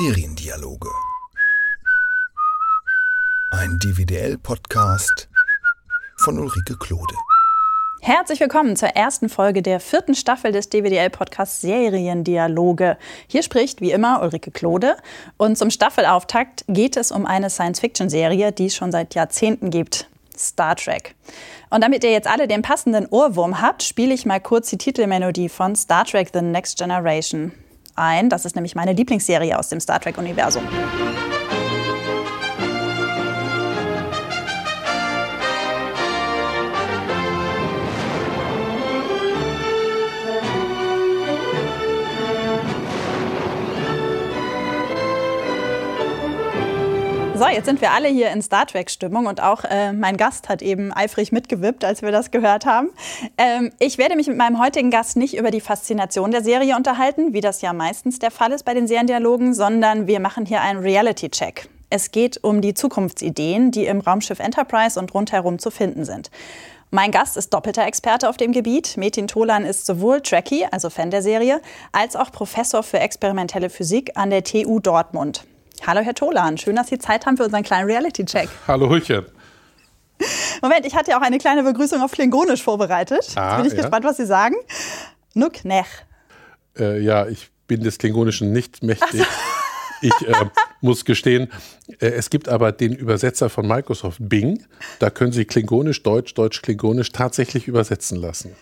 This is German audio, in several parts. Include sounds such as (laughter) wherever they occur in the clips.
Seriendialoge. Ein DVDL-Podcast von Ulrike Klode. Herzlich willkommen zur ersten Folge der vierten Staffel des DWDL-Podcasts Seriendialoge. Hier spricht wie immer Ulrike Klode und zum Staffelauftakt geht es um eine Science-Fiction-Serie, die es schon seit Jahrzehnten gibt. Star Trek. Und damit ihr jetzt alle den passenden Ohrwurm habt, spiele ich mal kurz die Titelmelodie von Star Trek The Next Generation ein. Das ist nämlich meine Lieblingsserie aus dem Star Trek-Universum. So, jetzt sind wir alle hier in Star Trek-Stimmung und auch äh, mein Gast hat eben eifrig mitgewippt, als wir das gehört haben. Ähm, ich werde mich mit meinem heutigen Gast nicht über die Faszination der Serie unterhalten, wie das ja meistens der Fall ist bei den Seriendialogen, sondern wir machen hier einen Reality-Check. Es geht um die Zukunftsideen, die im Raumschiff Enterprise und rundherum zu finden sind. Mein Gast ist doppelter Experte auf dem Gebiet. Metin Tolan ist sowohl Trekkie, also Fan der Serie, als auch Professor für experimentelle Physik an der TU Dortmund. Hallo, Herr Tolan. Schön, dass Sie Zeit haben für unseren kleinen Reality-Check. (laughs) Hallo, Hüchen. Moment, ich hatte ja auch eine kleine Begrüßung auf Klingonisch vorbereitet. Ah, Jetzt bin ich ja. gespannt, was Sie sagen. Nuk nech. Äh, ja, ich bin des Klingonischen nicht mächtig. (laughs) Ich äh, muss gestehen, äh, es gibt aber den Übersetzer von Microsoft, Bing. Da können Sie Klingonisch, Deutsch, Deutsch, Klingonisch tatsächlich übersetzen lassen.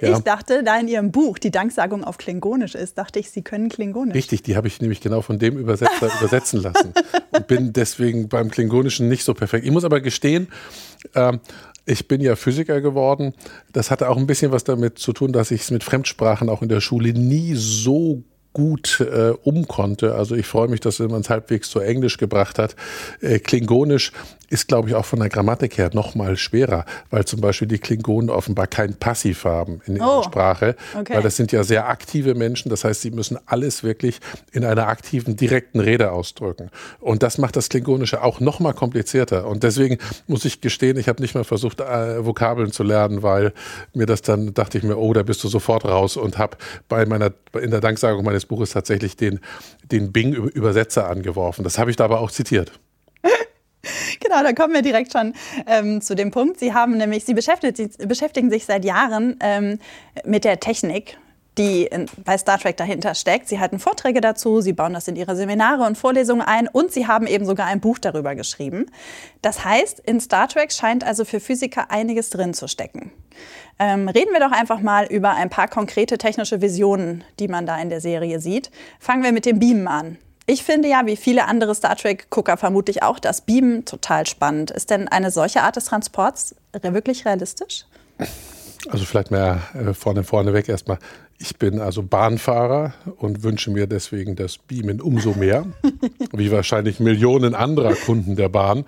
Ja. Ich dachte, da in Ihrem Buch die Danksagung auf Klingonisch ist, dachte ich, Sie können Klingonisch. Richtig, die habe ich nämlich genau von dem Übersetzer (laughs) übersetzen lassen und bin deswegen beim Klingonischen nicht so perfekt. Ich muss aber gestehen, ähm, ich bin ja Physiker geworden. Das hatte auch ein bisschen was damit zu tun, dass ich es mit Fremdsprachen auch in der Schule nie so gut äh, um konnte. Also ich freue mich, dass man es halbwegs zu Englisch gebracht hat. Äh, Klingonisch ist, glaube ich, auch von der Grammatik her noch mal schwerer, weil zum Beispiel die Klingonen offenbar kein Passiv haben in ihrer Oh, Sprache, okay. weil das sind ja sehr aktive Menschen. Das heißt, sie müssen alles wirklich in einer aktiven, direkten Rede ausdrücken. Und das macht das Klingonische auch noch mal komplizierter. Und deswegen muss ich gestehen, ich habe nicht mal versucht, äh, Vokabeln zu lernen, weil mir das dann dachte ich mir, oh, da bist du sofort raus und habe bei meiner in der Danksagung meines Buches tatsächlich den den Bing Übersetzer angeworfen. Das habe ich da aber auch zitiert. (laughs) Genau, da kommen wir direkt schon ähm, zu dem Punkt. Sie haben nämlich, Sie beschäftigen, sich seit Jahren ähm, mit der Technik, die in, bei Star Trek dahinter steckt. Sie halten Vorträge dazu, Sie bauen das in Ihre Seminare und Vorlesungen ein und Sie haben eben sogar ein Buch darüber geschrieben. Das heißt, in Star Trek scheint also für Physiker einiges drin zu stecken. Ähm, reden wir doch einfach mal über ein paar konkrete technische Visionen, die man da in der Serie sieht. Fangen wir mit dem Beamen an. Ich finde ja, wie viele andere Star Trek-Gucker vermutlich auch, das Beamen total spannend. Ist denn eine solche Art des Transports wirklich realistisch? Also vielleicht mal äh, vorne vorneweg erstmal. Ich bin also Bahnfahrer und wünsche mir deswegen das Beamen umso mehr, (laughs) wie wahrscheinlich Millionen anderer Kunden der Bahn,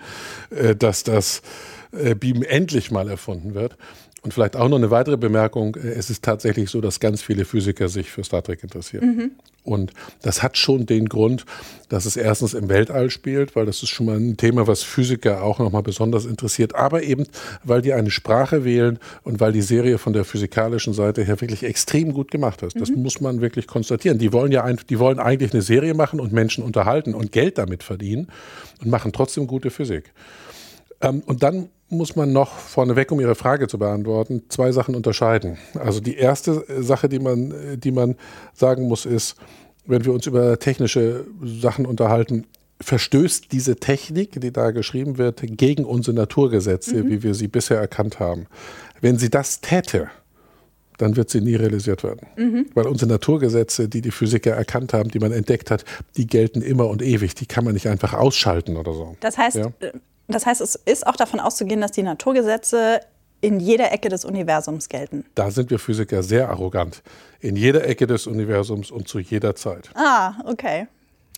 äh, dass das äh, Beamen endlich mal erfunden wird. Und vielleicht auch noch eine weitere Bemerkung. äh, Es ist tatsächlich so, dass ganz viele Physiker sich für Star Trek interessieren. Und das hat schon den Grund, dass es erstens im Weltall spielt, weil das ist schon mal ein Thema, was Physiker auch nochmal besonders interessiert, aber eben, weil die eine Sprache wählen und weil die Serie von der physikalischen Seite her wirklich extrem gut gemacht ist. Das muss man wirklich konstatieren. Die wollen ja ein, die wollen eigentlich eine Serie machen und Menschen unterhalten und Geld damit verdienen und machen trotzdem gute Physik. Ähm, und dann muss man noch vorneweg, um Ihre Frage zu beantworten, zwei Sachen unterscheiden. Also die erste äh, Sache, die man, äh, die man sagen muss, ist, wenn wir uns über technische Sachen unterhalten, verstößt diese Technik, die da geschrieben wird, gegen unsere Naturgesetze, wie wir sie bisher erkannt haben. Wenn sie das täte, dann wird sie nie realisiert werden. Weil unsere Naturgesetze, die die Physiker erkannt haben, die man entdeckt hat, die gelten immer und ewig. Die kann man nicht einfach ausschalten oder so. Das heißt, Ja. Das heißt, es ist auch davon auszugehen, dass die Naturgesetze in jeder Ecke des Universums gelten. Da sind wir Physiker sehr arrogant. In jeder Ecke des Universums und zu jeder Zeit. Ah, okay.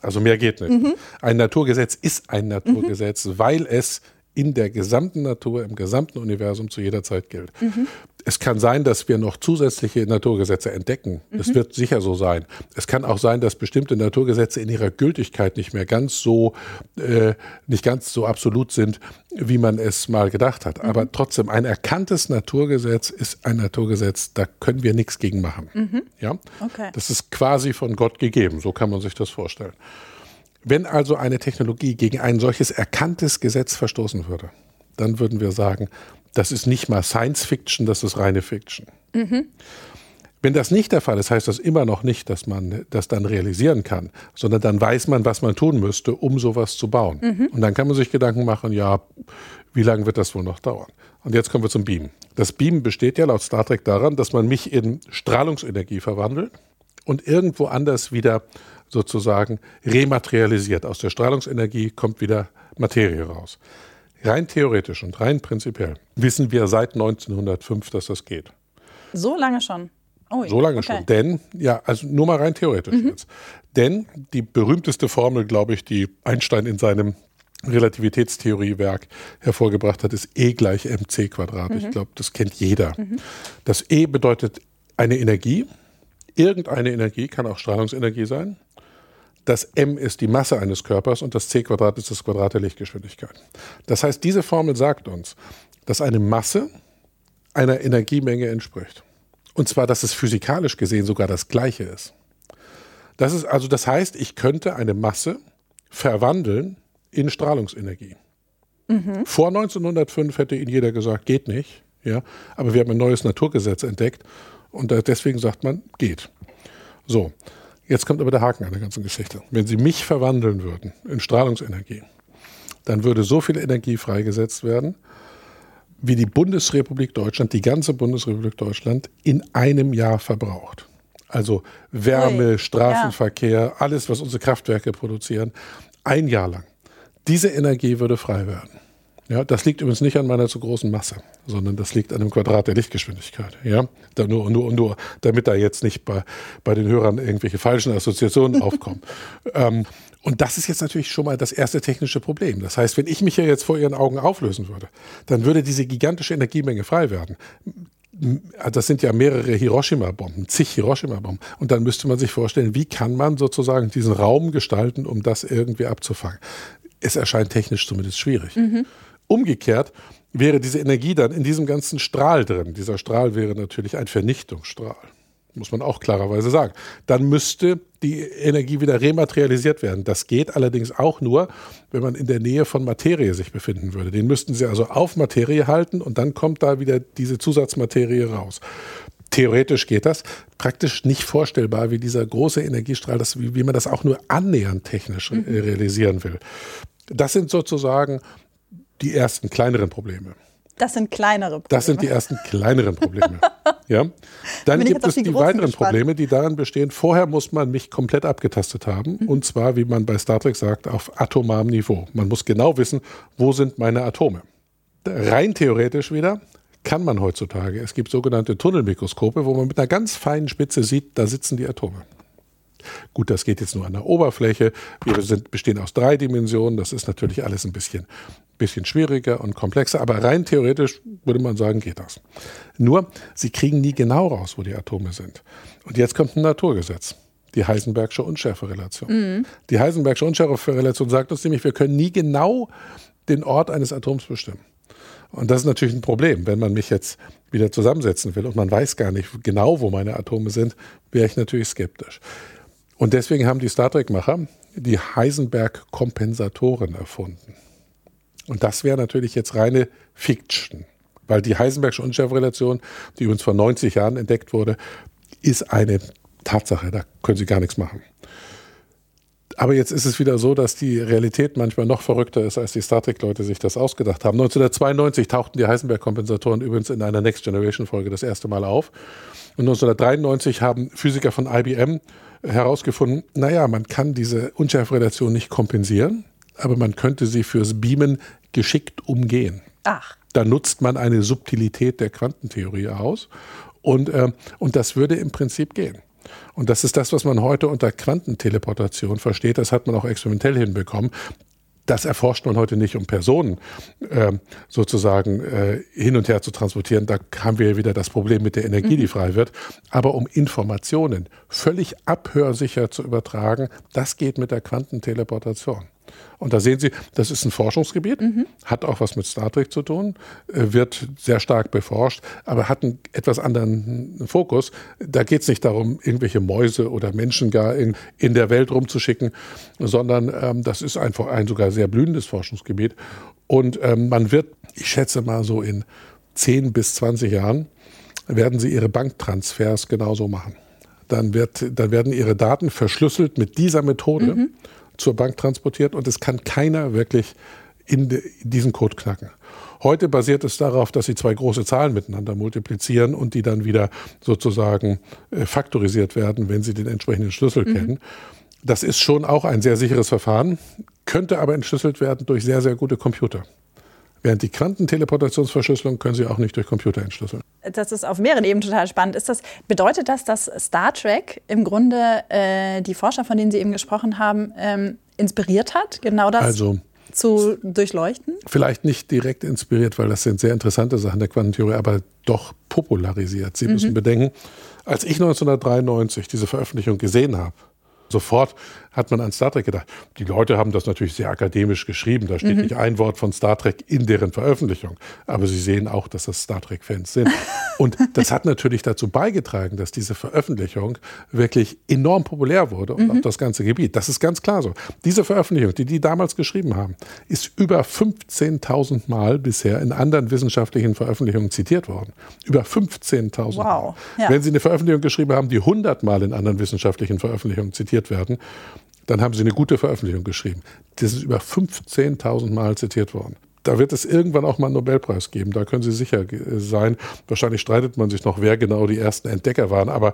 Also mehr geht nicht. Ein Naturgesetz ist ein Naturgesetz, weil es in der gesamten Natur, im gesamten Universum zu jeder Zeit gilt. Es kann sein, dass wir noch zusätzliche Naturgesetze entdecken. Das wird sicher so sein. Es kann auch sein, dass bestimmte Naturgesetze in ihrer Gültigkeit nicht mehr ganz so, äh, nicht ganz so absolut sind, wie man es mal gedacht hat. Aber trotzdem, ein erkanntes Naturgesetz ist ein Naturgesetz, da können wir nichts gegen machen. Ja? Okay. Das ist quasi von Gott gegeben. So kann man sich das vorstellen. Wenn also eine Technologie gegen ein solches erkanntes Gesetz verstoßen würde, dann würden wir sagen, das ist nicht mal Science Fiction, das ist reine Fiction. Mhm. Wenn das nicht der Fall ist, heißt das immer noch nicht, dass man das dann realisieren kann, sondern dann weiß man, was man tun müsste, um sowas zu bauen. Mhm. Und dann kann man sich Gedanken machen, ja, wie lange wird das wohl noch dauern? Und jetzt kommen wir zum Beam. Das Beam besteht ja laut Star Trek daran, dass man mich in Strahlungsenergie verwandelt und irgendwo anders wieder sozusagen rematerialisiert. Aus der Strahlungsenergie kommt wieder Materie raus. Rein theoretisch und rein prinzipiell wissen wir seit 1905, dass das geht. So lange schon. Oh, so lange okay. schon. Denn, ja, also nur mal rein theoretisch mhm. jetzt. Denn die berühmteste Formel, glaube ich, die Einstein in seinem Relativitätstheoriewerk hervorgebracht hat, ist E gleich mc Quadrat. Mhm. Ich glaube, das kennt jeder. Mhm. Das E bedeutet eine Energie. Irgendeine Energie kann auch Strahlungsenergie sein. Das m ist die Masse eines Körpers und das c Quadrat ist das Quadrat der Lichtgeschwindigkeit. Das heißt, diese Formel sagt uns, dass eine Masse einer Energiemenge entspricht. Und zwar, dass es physikalisch gesehen sogar das gleiche ist. Das ist also, das heißt, ich könnte eine Masse verwandeln in Strahlungsenergie. Mhm. Vor 1905 hätte Ihnen jeder gesagt, geht nicht. Ja, aber wir haben ein neues Naturgesetz entdeckt und deswegen sagt man, geht. So, jetzt kommt aber der Haken an der ganzen Geschichte. Wenn Sie mich verwandeln würden in Strahlungsenergie, dann würde so viel Energie freigesetzt werden, wie die Bundesrepublik Deutschland, die ganze Bundesrepublik Deutschland in einem Jahr verbraucht. Also Wärme, Ui, Straßenverkehr, ja. alles, was unsere Kraftwerke produzieren, ein Jahr lang. Diese Energie würde frei werden. Ja, das liegt übrigens nicht an meiner zu großen Masse, sondern das liegt an dem Quadrat der Lichtgeschwindigkeit. Ja, da nur, nur, nur, damit da jetzt nicht bei, bei den Hörern irgendwelche falschen Assoziationen aufkommen. (laughs) ähm, und das ist jetzt natürlich schon mal das erste technische Problem. Das heißt, wenn ich mich hier jetzt vor Ihren Augen auflösen würde, dann würde diese gigantische Energiemenge frei werden. Das sind ja mehrere Hiroshima-Bomben, zig Hiroshima-Bomben. Und dann müsste man sich vorstellen, wie kann man sozusagen diesen Raum gestalten, um das irgendwie abzufangen. Es erscheint technisch zumindest schwierig. Mhm. Umgekehrt wäre diese Energie dann in diesem ganzen Strahl drin. Dieser Strahl wäre natürlich ein Vernichtungsstrahl muss man auch klarerweise sagen. Dann müsste die Energie wieder rematerialisiert werden. Das geht allerdings auch nur, wenn man in der Nähe von Materie sich befinden würde. Den müssten Sie also auf Materie halten und dann kommt da wieder diese Zusatzmaterie raus. Theoretisch geht das, praktisch nicht vorstellbar, wie dieser große Energiestrahl, das, wie, wie man das auch nur annähernd technisch mhm. realisieren will. Das sind sozusagen die ersten kleineren Probleme. Das sind kleinere Probleme. Das sind die ersten kleineren Probleme. (laughs) ja. Dann gibt es die, die weiteren gespannt. Probleme, die darin bestehen. Vorher muss man mich komplett abgetastet haben. Mhm. Und zwar, wie man bei Star Trek sagt, auf atomarem Niveau. Man muss genau wissen, wo sind meine Atome. Rein theoretisch wieder kann man heutzutage. Es gibt sogenannte Tunnelmikroskope, wo man mit einer ganz feinen Spitze sieht, da sitzen die Atome. Gut, das geht jetzt nur an der Oberfläche. Wir sind, bestehen aus drei Dimensionen. Das ist natürlich alles ein bisschen, bisschen schwieriger und komplexer. Aber rein theoretisch würde man sagen, geht das. Nur, sie kriegen nie genau raus, wo die Atome sind. Und jetzt kommt ein Naturgesetz. Die Heisenbergsche Unschärferelation. Mhm. Die Heisenbergsche Unschärferelation sagt uns nämlich, wir können nie genau den Ort eines Atoms bestimmen. Und das ist natürlich ein Problem. Wenn man mich jetzt wieder zusammensetzen will und man weiß gar nicht genau, wo meine Atome sind, wäre ich natürlich skeptisch. Und deswegen haben die Star Trek-Macher die Heisenberg-Kompensatoren erfunden. Und das wäre natürlich jetzt reine Fiction, weil die Heisenbergsche Unschärferelation, die übrigens vor 90 Jahren entdeckt wurde, ist eine Tatsache. Da können Sie gar nichts machen. Aber jetzt ist es wieder so, dass die Realität manchmal noch verrückter ist, als die Star Trek-Leute sich das ausgedacht haben. 1992 tauchten die Heisenberg-Kompensatoren übrigens in einer Next Generation-Folge das erste Mal auf. Und 1993 haben Physiker von IBM herausgefunden, naja, man kann diese Unschärferelation nicht kompensieren, aber man könnte sie fürs Beamen geschickt umgehen. Ach. Da nutzt man eine Subtilität der Quantentheorie aus und, äh, und das würde im Prinzip gehen. Und das ist das, was man heute unter Quantenteleportation versteht. Das hat man auch experimentell hinbekommen. Das erforscht man heute nicht, um Personen äh, sozusagen äh, hin und her zu transportieren. Da haben wir wieder das Problem mit der Energie, die mhm. frei wird. Aber um Informationen völlig abhörsicher zu übertragen, das geht mit der Quantenteleportation. Und da sehen Sie, das ist ein Forschungsgebiet, mhm. hat auch was mit Star Trek zu tun, äh, wird sehr stark beforscht, aber hat einen etwas anderen Fokus. Da geht es nicht darum, irgendwelche Mäuse oder Menschen gar in, in der Welt rumzuschicken, sondern ähm, das ist einfach ein sogar sehr blühendes Forschungsgebiet. Und ähm, man wird, ich schätze mal so in 10 bis 20 Jahren, werden sie ihre Banktransfers genauso machen. Dann, wird, dann werden ihre Daten verschlüsselt mit dieser Methode mhm. Zur Bank transportiert und es kann keiner wirklich in, de, diesen Code knacken. Heute basiert es darauf, dass sie zwei große Zahlen miteinander multiplizieren und die dann wieder sozusagen äh, faktorisiert werden, wenn sie den entsprechenden Schlüssel mhm. kennen. Das ist schon auch ein sehr sicheres Verfahren, könnte aber entschlüsselt werden durch sehr, sehr gute Computer. Während die Quantenteleportationsverschlüsselung können Sie auch nicht durch Computer entschlüsseln. Das ist auf mehreren Ebenen total spannend. Ist das, bedeutet das, dass Star Trek im Grunde äh, die Forscher, von denen Sie eben gesprochen haben, ähm, inspiriert hat, genau das also, zu durchleuchten? Vielleicht nicht direkt inspiriert, weil das sind sehr interessante Sachen der Quantentheorie, aber doch popularisiert. Sie mhm. müssen bedenken, als ich 1993 diese Veröffentlichung gesehen habe, sofort hat man an Star Trek gedacht. Die Leute haben das natürlich sehr akademisch geschrieben. Da steht mhm. nicht ein Wort von Star Trek in deren Veröffentlichung. Aber sie sehen auch, dass das Star Trek-Fans sind. (laughs) Und das hat natürlich dazu beigetragen, dass diese Veröffentlichung wirklich enorm populär wurde und mhm. auch das ganze Gebiet. Das ist ganz klar so. Diese Veröffentlichung, die die damals geschrieben haben, ist über 15.000 Mal bisher in anderen wissenschaftlichen Veröffentlichungen zitiert worden. Über 15.000 wow. Mal. Ja. Wenn Sie eine Veröffentlichung geschrieben haben, die 100 Mal in anderen wissenschaftlichen Veröffentlichungen zitiert werden, dann haben sie eine gute Veröffentlichung geschrieben. Das ist über 15.000 Mal zitiert worden. Da wird es irgendwann auch mal einen Nobelpreis geben, da können Sie sicher sein. Wahrscheinlich streitet man sich noch, wer genau die ersten Entdecker waren, aber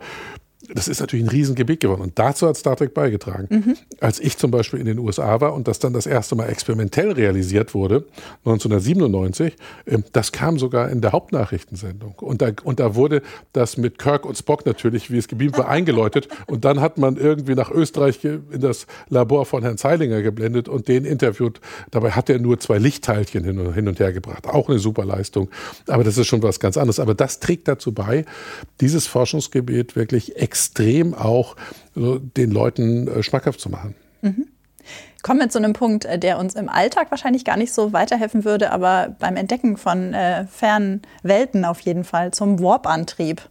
das ist natürlich ein Riesengebiet geworden. Und dazu hat Star Trek beigetragen. Mhm. Als ich zum Beispiel in den USA war und das dann das erste Mal experimentell realisiert wurde, 1997, ähm, das kam sogar in der Hauptnachrichtensendung. Und da, und da wurde das mit Kirk und Spock natürlich, wie es gebeamt war, eingeläutet. (laughs) Und dann hat man irgendwie nach Österreich in das Labor von Herrn Zeilinger geblendet und den interviewt. Dabei hat er nur zwei Lichtteilchen hin und, hin und her gebracht. Auch eine super Leistung. Aber das ist schon was ganz anderes. Aber das trägt dazu bei, dieses Forschungsgebiet wirklich extrem extrem auch so den Leuten äh, schmackhaft zu machen. Mhm. Kommen wir zu einem Punkt, äh, der uns im Alltag wahrscheinlich gar nicht so weiterhelfen würde, aber beim Entdecken von äh, fernen Welten auf jeden Fall zum Warp-Antrieb.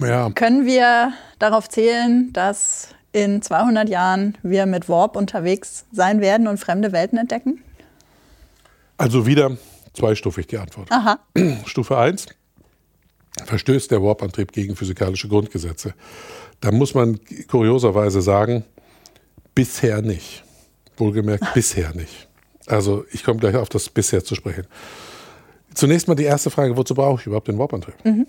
Ja. Können wir darauf zählen, dass in 200 Jahren wir mit Warp unterwegs sein werden und fremde Welten entdecken? Also wieder zweistufig die Antwort. Aha. (clears throat) Stufe 1 verstößt der Warp-Antrieb gegen physikalische Grundgesetze. Da muss man kurioserweise sagen, bisher nicht. Wohlgemerkt, (laughs) bisher nicht. Also ich komme gleich auf das bisher zu sprechen. Zunächst mal die erste Frage, wozu brauche ich überhaupt den Warp-Antrieb? Mhm.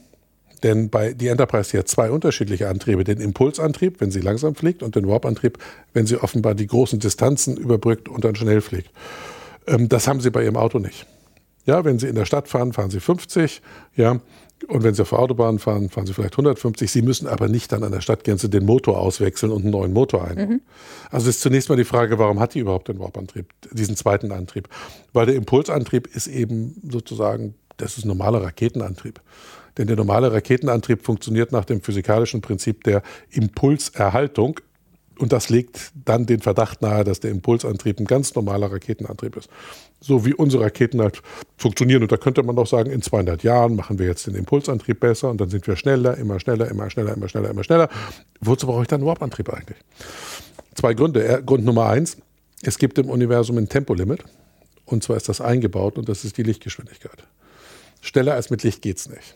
Denn bei die Enterprise hat zwei unterschiedliche Antriebe. Den Impulsantrieb, wenn sie langsam fliegt, und den Warp-Antrieb, wenn sie offenbar die großen Distanzen überbrückt und dann schnell fliegt. Ähm, das haben sie bei ihrem Auto nicht. Ja, wenn Sie in der Stadt fahren, fahren Sie 50. Ja, und wenn Sie auf der Autobahn fahren, fahren Sie vielleicht 150. Sie müssen aber nicht dann an der Stadtgrenze den Motor auswechseln und einen neuen Motor einbauen. Mhm. Also ist zunächst mal die Frage, warum hat die überhaupt den Warp-Antrieb, diesen zweiten Antrieb? Weil der Impulsantrieb ist eben sozusagen, das ist normaler Raketenantrieb. Denn der normale Raketenantrieb funktioniert nach dem physikalischen Prinzip der Impulserhaltung. Und das legt dann den Verdacht nahe, dass der Impulsantrieb ein ganz normaler Raketenantrieb ist. So wie unsere Raketen halt funktionieren. Und da könnte man doch sagen, in 200 Jahren machen wir jetzt den Impulsantrieb besser und dann sind wir schneller, immer schneller, immer schneller, immer schneller, immer schneller. Wozu brauche ich dann einen Warp-Antrieb eigentlich? Zwei Gründe. Grund Nummer eins, es gibt im Universum ein Tempolimit. Und zwar ist das eingebaut und das ist die Lichtgeschwindigkeit. Schneller als mit Licht geht es nicht.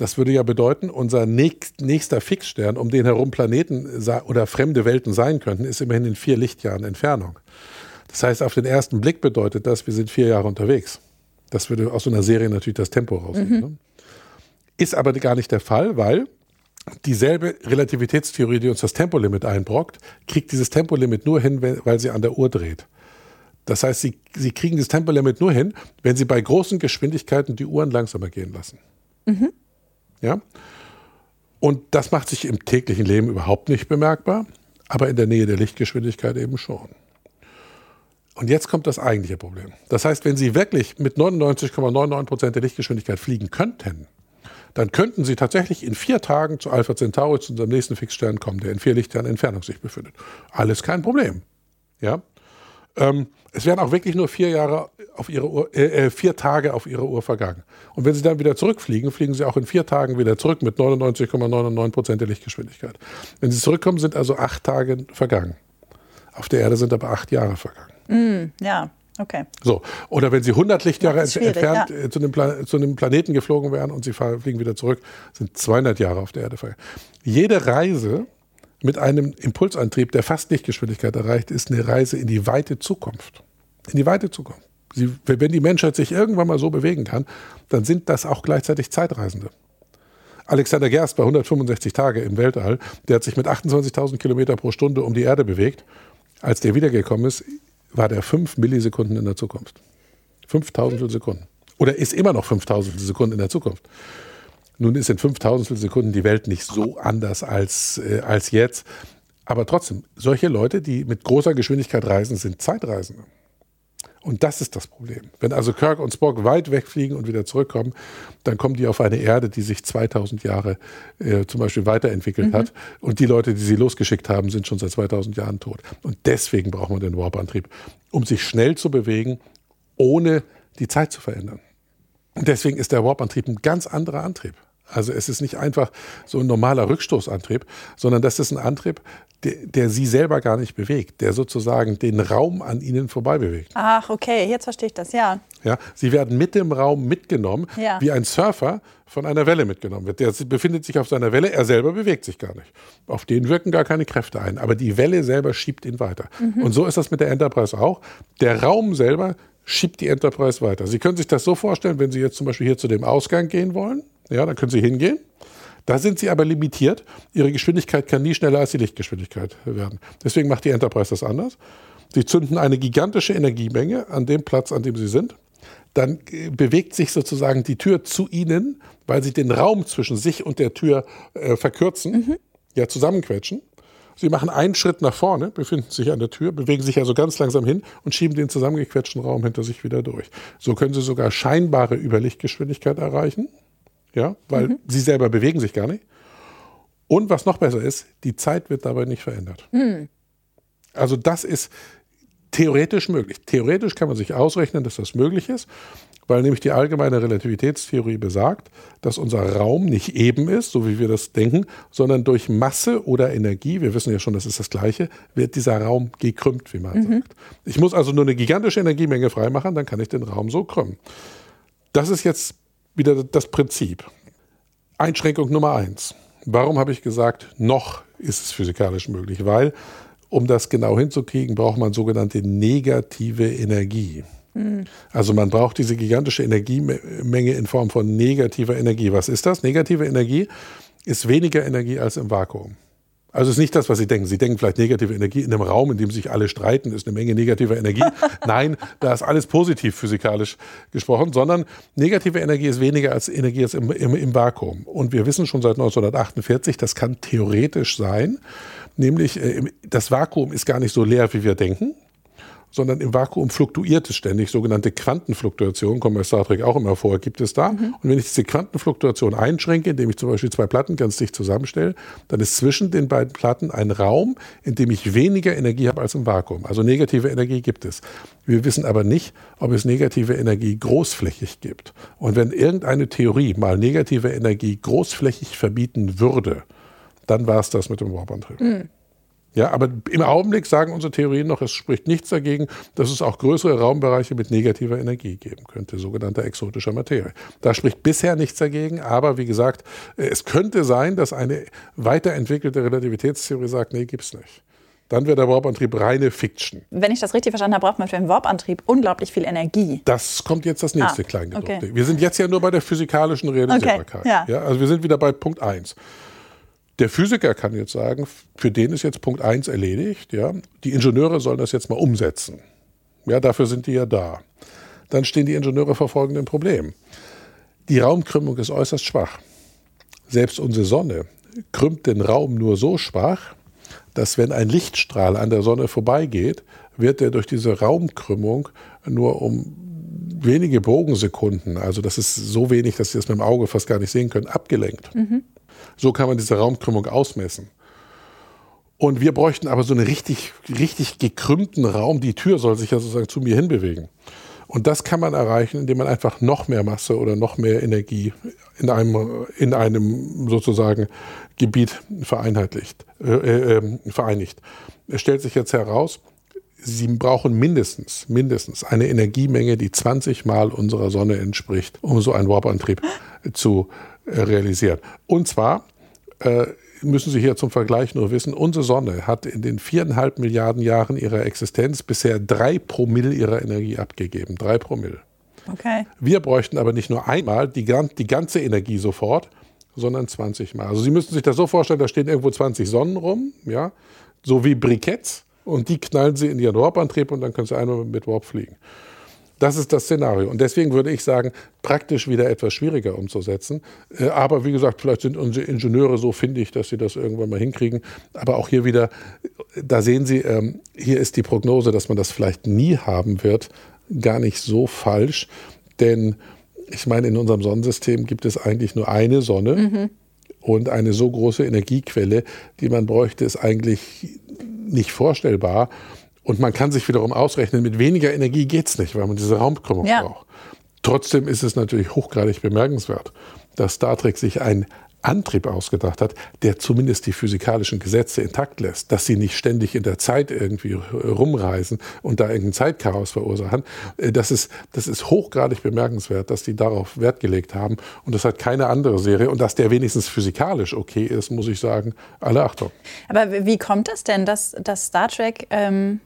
Das würde ja bedeuten, unser nächster Fixstern, um den herum Planeten oder fremde Welten sein könnten, ist immerhin in vier Lichtjahren Entfernung. Das heißt, auf den ersten Blick bedeutet das, wir sind vier Jahre unterwegs. Das würde aus so einer Serie natürlich das Tempo rausnehmen. Mhm. Ne? Ist aber gar nicht der Fall, weil dieselbe Relativitätstheorie, die uns das Tempolimit einbrockt, kriegt dieses Tempolimit nur hin, weil sie an der Uhr dreht. Das heißt, sie, sie kriegen das Tempolimit nur hin, wenn sie bei großen Geschwindigkeiten die Uhren langsamer gehen lassen. Mhm. Ja? Und das macht sich im täglichen Leben überhaupt nicht bemerkbar, aber in der Nähe der Lichtgeschwindigkeit eben schon. Und jetzt kommt das eigentliche Problem. Das heißt, wenn Sie wirklich mit 99,99 Prozent der Lichtgeschwindigkeit fliegen könnten, dann könnten Sie tatsächlich in vier Tagen zu Alpha Centauri, zu unserem nächsten Fixstern kommen, der in vier Lichtjahren Entfernung sich befindet. Alles kein Problem. Ja. Ähm, es wären auch wirklich nur vier Jahre auf ihre Uhr, äh, äh vier Tage auf ihre Uhr vergangen. Und wenn sie dann wieder zurückfliegen, fliegen sie auch in vier Tagen wieder zurück mit 99,99 Prozent der Lichtgeschwindigkeit. Wenn sie zurückkommen, sind also acht Tage vergangen. Auf der Erde sind aber acht Jahre vergangen. Mm, ja. Okay. So. Oder wenn sie 100 Lichtjahre entfernt ja. äh, zu, einem zu, einem Planeten geflogen wären und sie fliegen wieder zurück, sind 200 Jahre auf der Erde vergangen. Jede Reise mit einem Impulsantrieb, der fast Lichtgeschwindigkeit erreicht, ist eine Reise in die weite Zukunft. In die weite Zukunft. Sie, wenn die Menschheit sich irgendwann mal so bewegen kann, dann sind das auch gleichzeitig Zeitreisende. Alexander Gerst bei 165 Tage im Weltall, der hat sich mit 28.000 Kilometer pro Stunde um die Erde bewegt. Als der wiedergekommen ist, war der fünf Millisekunden in der Zukunft. 5000 Sekunden. Oder ist immer noch 5000 Sekunden in der Zukunft. Nun ist in 5000 Sekunden die Welt nicht so anders als, äh, als jetzt. Aber trotzdem, solche Leute, die mit großer Geschwindigkeit reisen, sind Zeitreisende. Und das ist das Problem. Wenn also Kirk und Spock weit wegfliegen und wieder zurückkommen, dann kommen die auf eine Erde, die sich 2000 Jahre äh, zum Beispiel weiterentwickelt mhm. hat. Und die Leute, die sie losgeschickt haben, sind schon seit 2000 Jahren tot. Und deswegen braucht man den Warp-Antrieb, um sich schnell zu bewegen, ohne die Zeit zu verändern. Und deswegen ist der Warp-Antrieb ein ganz anderer Antrieb. Also es ist nicht einfach so ein normaler Rückstoßantrieb, sondern das ist ein Antrieb, der, der, sie selber gar nicht bewegt, der sozusagen den Raum an ihnen vorbei bewegt. Ach, okay, jetzt verstehe ich das, ja. Ja, sie werden mit dem Raum mitgenommen, ja. wie ein Surfer von einer Welle mitgenommen wird. Der befindet sich auf seiner Welle, er selber bewegt sich gar nicht. Auf den wirken gar keine Kräfte ein, aber die Welle selber schiebt ihn weiter. Mhm. Und so ist das mit der Enterprise auch. Der Raum selber schiebt die Enterprise weiter. Sie können sich das so vorstellen, wenn Sie jetzt zum Beispiel hier zu dem Ausgang gehen wollen, ja, dann können Sie hingehen. Da sind Sie aber limitiert. Ihre Geschwindigkeit kann nie schneller als die Lichtgeschwindigkeit werden. Deswegen macht die Enterprise das anders. Sie zünden eine gigantische Energiemenge an dem Platz, an dem Sie sind. Dann äh, bewegt sich sozusagen die Tür zu Ihnen, weil Sie den Raum zwischen sich und der Tür äh, verkürzen, mhm. ja, zusammenquetschen. Sie machen einen Schritt nach vorne, befinden sich an der Tür, bewegen sich also ganz langsam hin und schieben den zusammengequetschten Raum hinter sich wieder durch. So können Sie sogar scheinbare Überlichtgeschwindigkeit erreichen ja, weil mhm. sie selber bewegen sich gar nicht. Und was noch besser ist, die Zeit wird dabei nicht verändert. Mhm. Also das ist theoretisch möglich. Theoretisch kann man sich ausrechnen, dass das möglich ist, weil nämlich die allgemeine Relativitätstheorie besagt, dass unser Raum nicht eben ist, so wie wir das denken, sondern durch Masse oder Energie, wir wissen ja schon, das ist das Gleiche, wird dieser Raum gekrümmt, wie man mhm. sagt. Ich muss also nur eine gigantische Energiemenge freimachen, dann kann ich den Raum so krümmen. Das ist jetzt wieder das Prinzip. Einschränkung Nummer eins. Warum habe ich gesagt, noch ist es physikalisch möglich? Weil, um das genau hinzukriegen, braucht man sogenannte negative Energie. Mhm. Also man braucht diese gigantische Energiemenge in Form von negativer Energie. Was ist das? Negative Energie ist weniger Energie als im Vakuum. Also es ist nicht das, was Sie denken. Sie denken vielleicht negative Energie in einem Raum, in dem sich alle streiten, ist eine Menge negativer Energie. (laughs) Nein, da ist alles positiv physikalisch gesprochen, sondern negative Energie ist weniger als Energie als im, im, im Vakuum. Und wir wissen schon seit 1948, das kann theoretisch sein. Nämlich, äh, das Vakuum ist gar nicht so leer, wie wir denken sondern im Vakuum fluktuiert es ständig. Sogenannte Quantenfluktuation, kommen bei Star Trek auch immer vor, gibt es da. Mhm. Und wenn ich diese Quantenfluktuation einschränke, indem ich zum Beispiel zwei Platten ganz dicht zusammenstelle, dann ist zwischen den beiden Platten ein Raum, in dem ich weniger Energie habe als im Vakuum. Also negative Energie gibt es. Wir wissen aber nicht, ob es negative Energie großflächig gibt. Und wenn irgendeine Theorie mal negative Energie großflächig verbieten würde, dann war es das mit dem Warp-Antrieb. Mhm. Ja, aber im Augenblick sagen unsere Theorien noch, es spricht nichts dagegen, dass es auch größere Raumbereiche mit negativer Energie geben könnte, sogenannter exotischer Materie. Da spricht bisher nichts dagegen, aber wie gesagt, es könnte sein, dass eine weiterentwickelte Relativitätstheorie sagt, nee, gibt's nicht. Dann wäre der Warp-Antrieb reine Fiction. Wenn ich das richtig verstanden habe, braucht man für den Warp-Antrieb unglaublich viel Energie. Das kommt jetzt das nächste ah, Kleingedruckte. Okay. Wir sind jetzt ja nur bei der physikalischen Realisierbarkeit. Okay, ja. ja. also wir sind wieder bei Punkt 1. Der Physiker kann jetzt sagen, für den ist jetzt Punkt 1 erledigt. Ja? Die Ingenieure sollen das jetzt mal umsetzen. Ja, dafür sind die ja da. Dann stehen die Ingenieure vor folgendem Problem. Die Raumkrümmung ist äußerst schwach. Selbst unsere Sonne krümmt den Raum nur so schwach, dass wenn ein Lichtstrahl an der Sonne vorbeigeht, wird er durch diese Raumkrümmung nur um wenige Bogensekunden, also das ist so wenig, dass Sie das mit dem Auge fast gar nicht sehen können, abgelenkt. Mhm. So kann man diese Raumkrümmung ausmessen. Und wir bräuchten aber so einen richtig, richtig gekrümmten Raum. Die Tür soll sich ja sozusagen zu mir hinbewegen. Und das kann man erreichen, indem man einfach noch mehr Masse oder noch mehr Energie in einem, in einem sozusagen Gebiet vereinheitlicht, äh, äh, vereinigt. Es stellt sich jetzt heraus, Sie brauchen mindestens, mindestens eine Energiemenge, die 20 Mal unserer Sonne entspricht, um so einen Warp-Antrieb zu äh, realisieren. Und zwar äh, müssen Sie hier zum Vergleich nur wissen, unsere Sonne hat in den viereinhalb Milliarden Jahren ihrer Existenz bisher drei Promille ihrer Energie abgegeben. Drei Promille. Okay. Wir bräuchten aber nicht nur einmal die, die ganze Energie sofort, sondern 20 Mal. Also Sie müssen sich das so vorstellen, da stehen irgendwo 20 Sonnen rum, ja, so wie Briketts und die knallen Sie in Ihren Warp-Antrieb und dann können Sie einmal mit Warp fliegen. Das ist das Szenario. Und deswegen würde ich sagen, praktisch wieder etwas schwieriger umzusetzen. Äh, aber wie gesagt, vielleicht sind unsere Ingenieure so findig, dass sie das irgendwann mal hinkriegen. Aber auch hier wieder, da sehen Sie, ähm, hier ist die Prognose, dass man das vielleicht nie haben wird, gar nicht so falsch. Denn ich meine, in unserem Sonnensystem gibt es eigentlich nur eine Sonne. Mhm. Und eine so große Energiequelle, die man bräuchte, ist eigentlich nicht vorstellbar. Und man kann sich wiederum ausrechnen, mit weniger Energie geht es nicht, weil man diese Raumkrümmung ja. braucht. Trotzdem ist es natürlich hochgradig bemerkenswert, dass Star Trek sich ein Antrieb ausgedacht hat, der zumindest die physikalischen Gesetze intakt lässt, dass sie nicht ständig in der Zeit irgendwie rumreisen und da irgendein Zeitchaos verursachen. Äh, das ist, das ist hochgradig bemerkenswert, dass die darauf Wert gelegt haben und das hat keine andere Serie und dass der wenigstens physikalisch okay ist, muss ich sagen, alle Achtung. Aber wie kommt das denn, dass, dass Star Trek ähm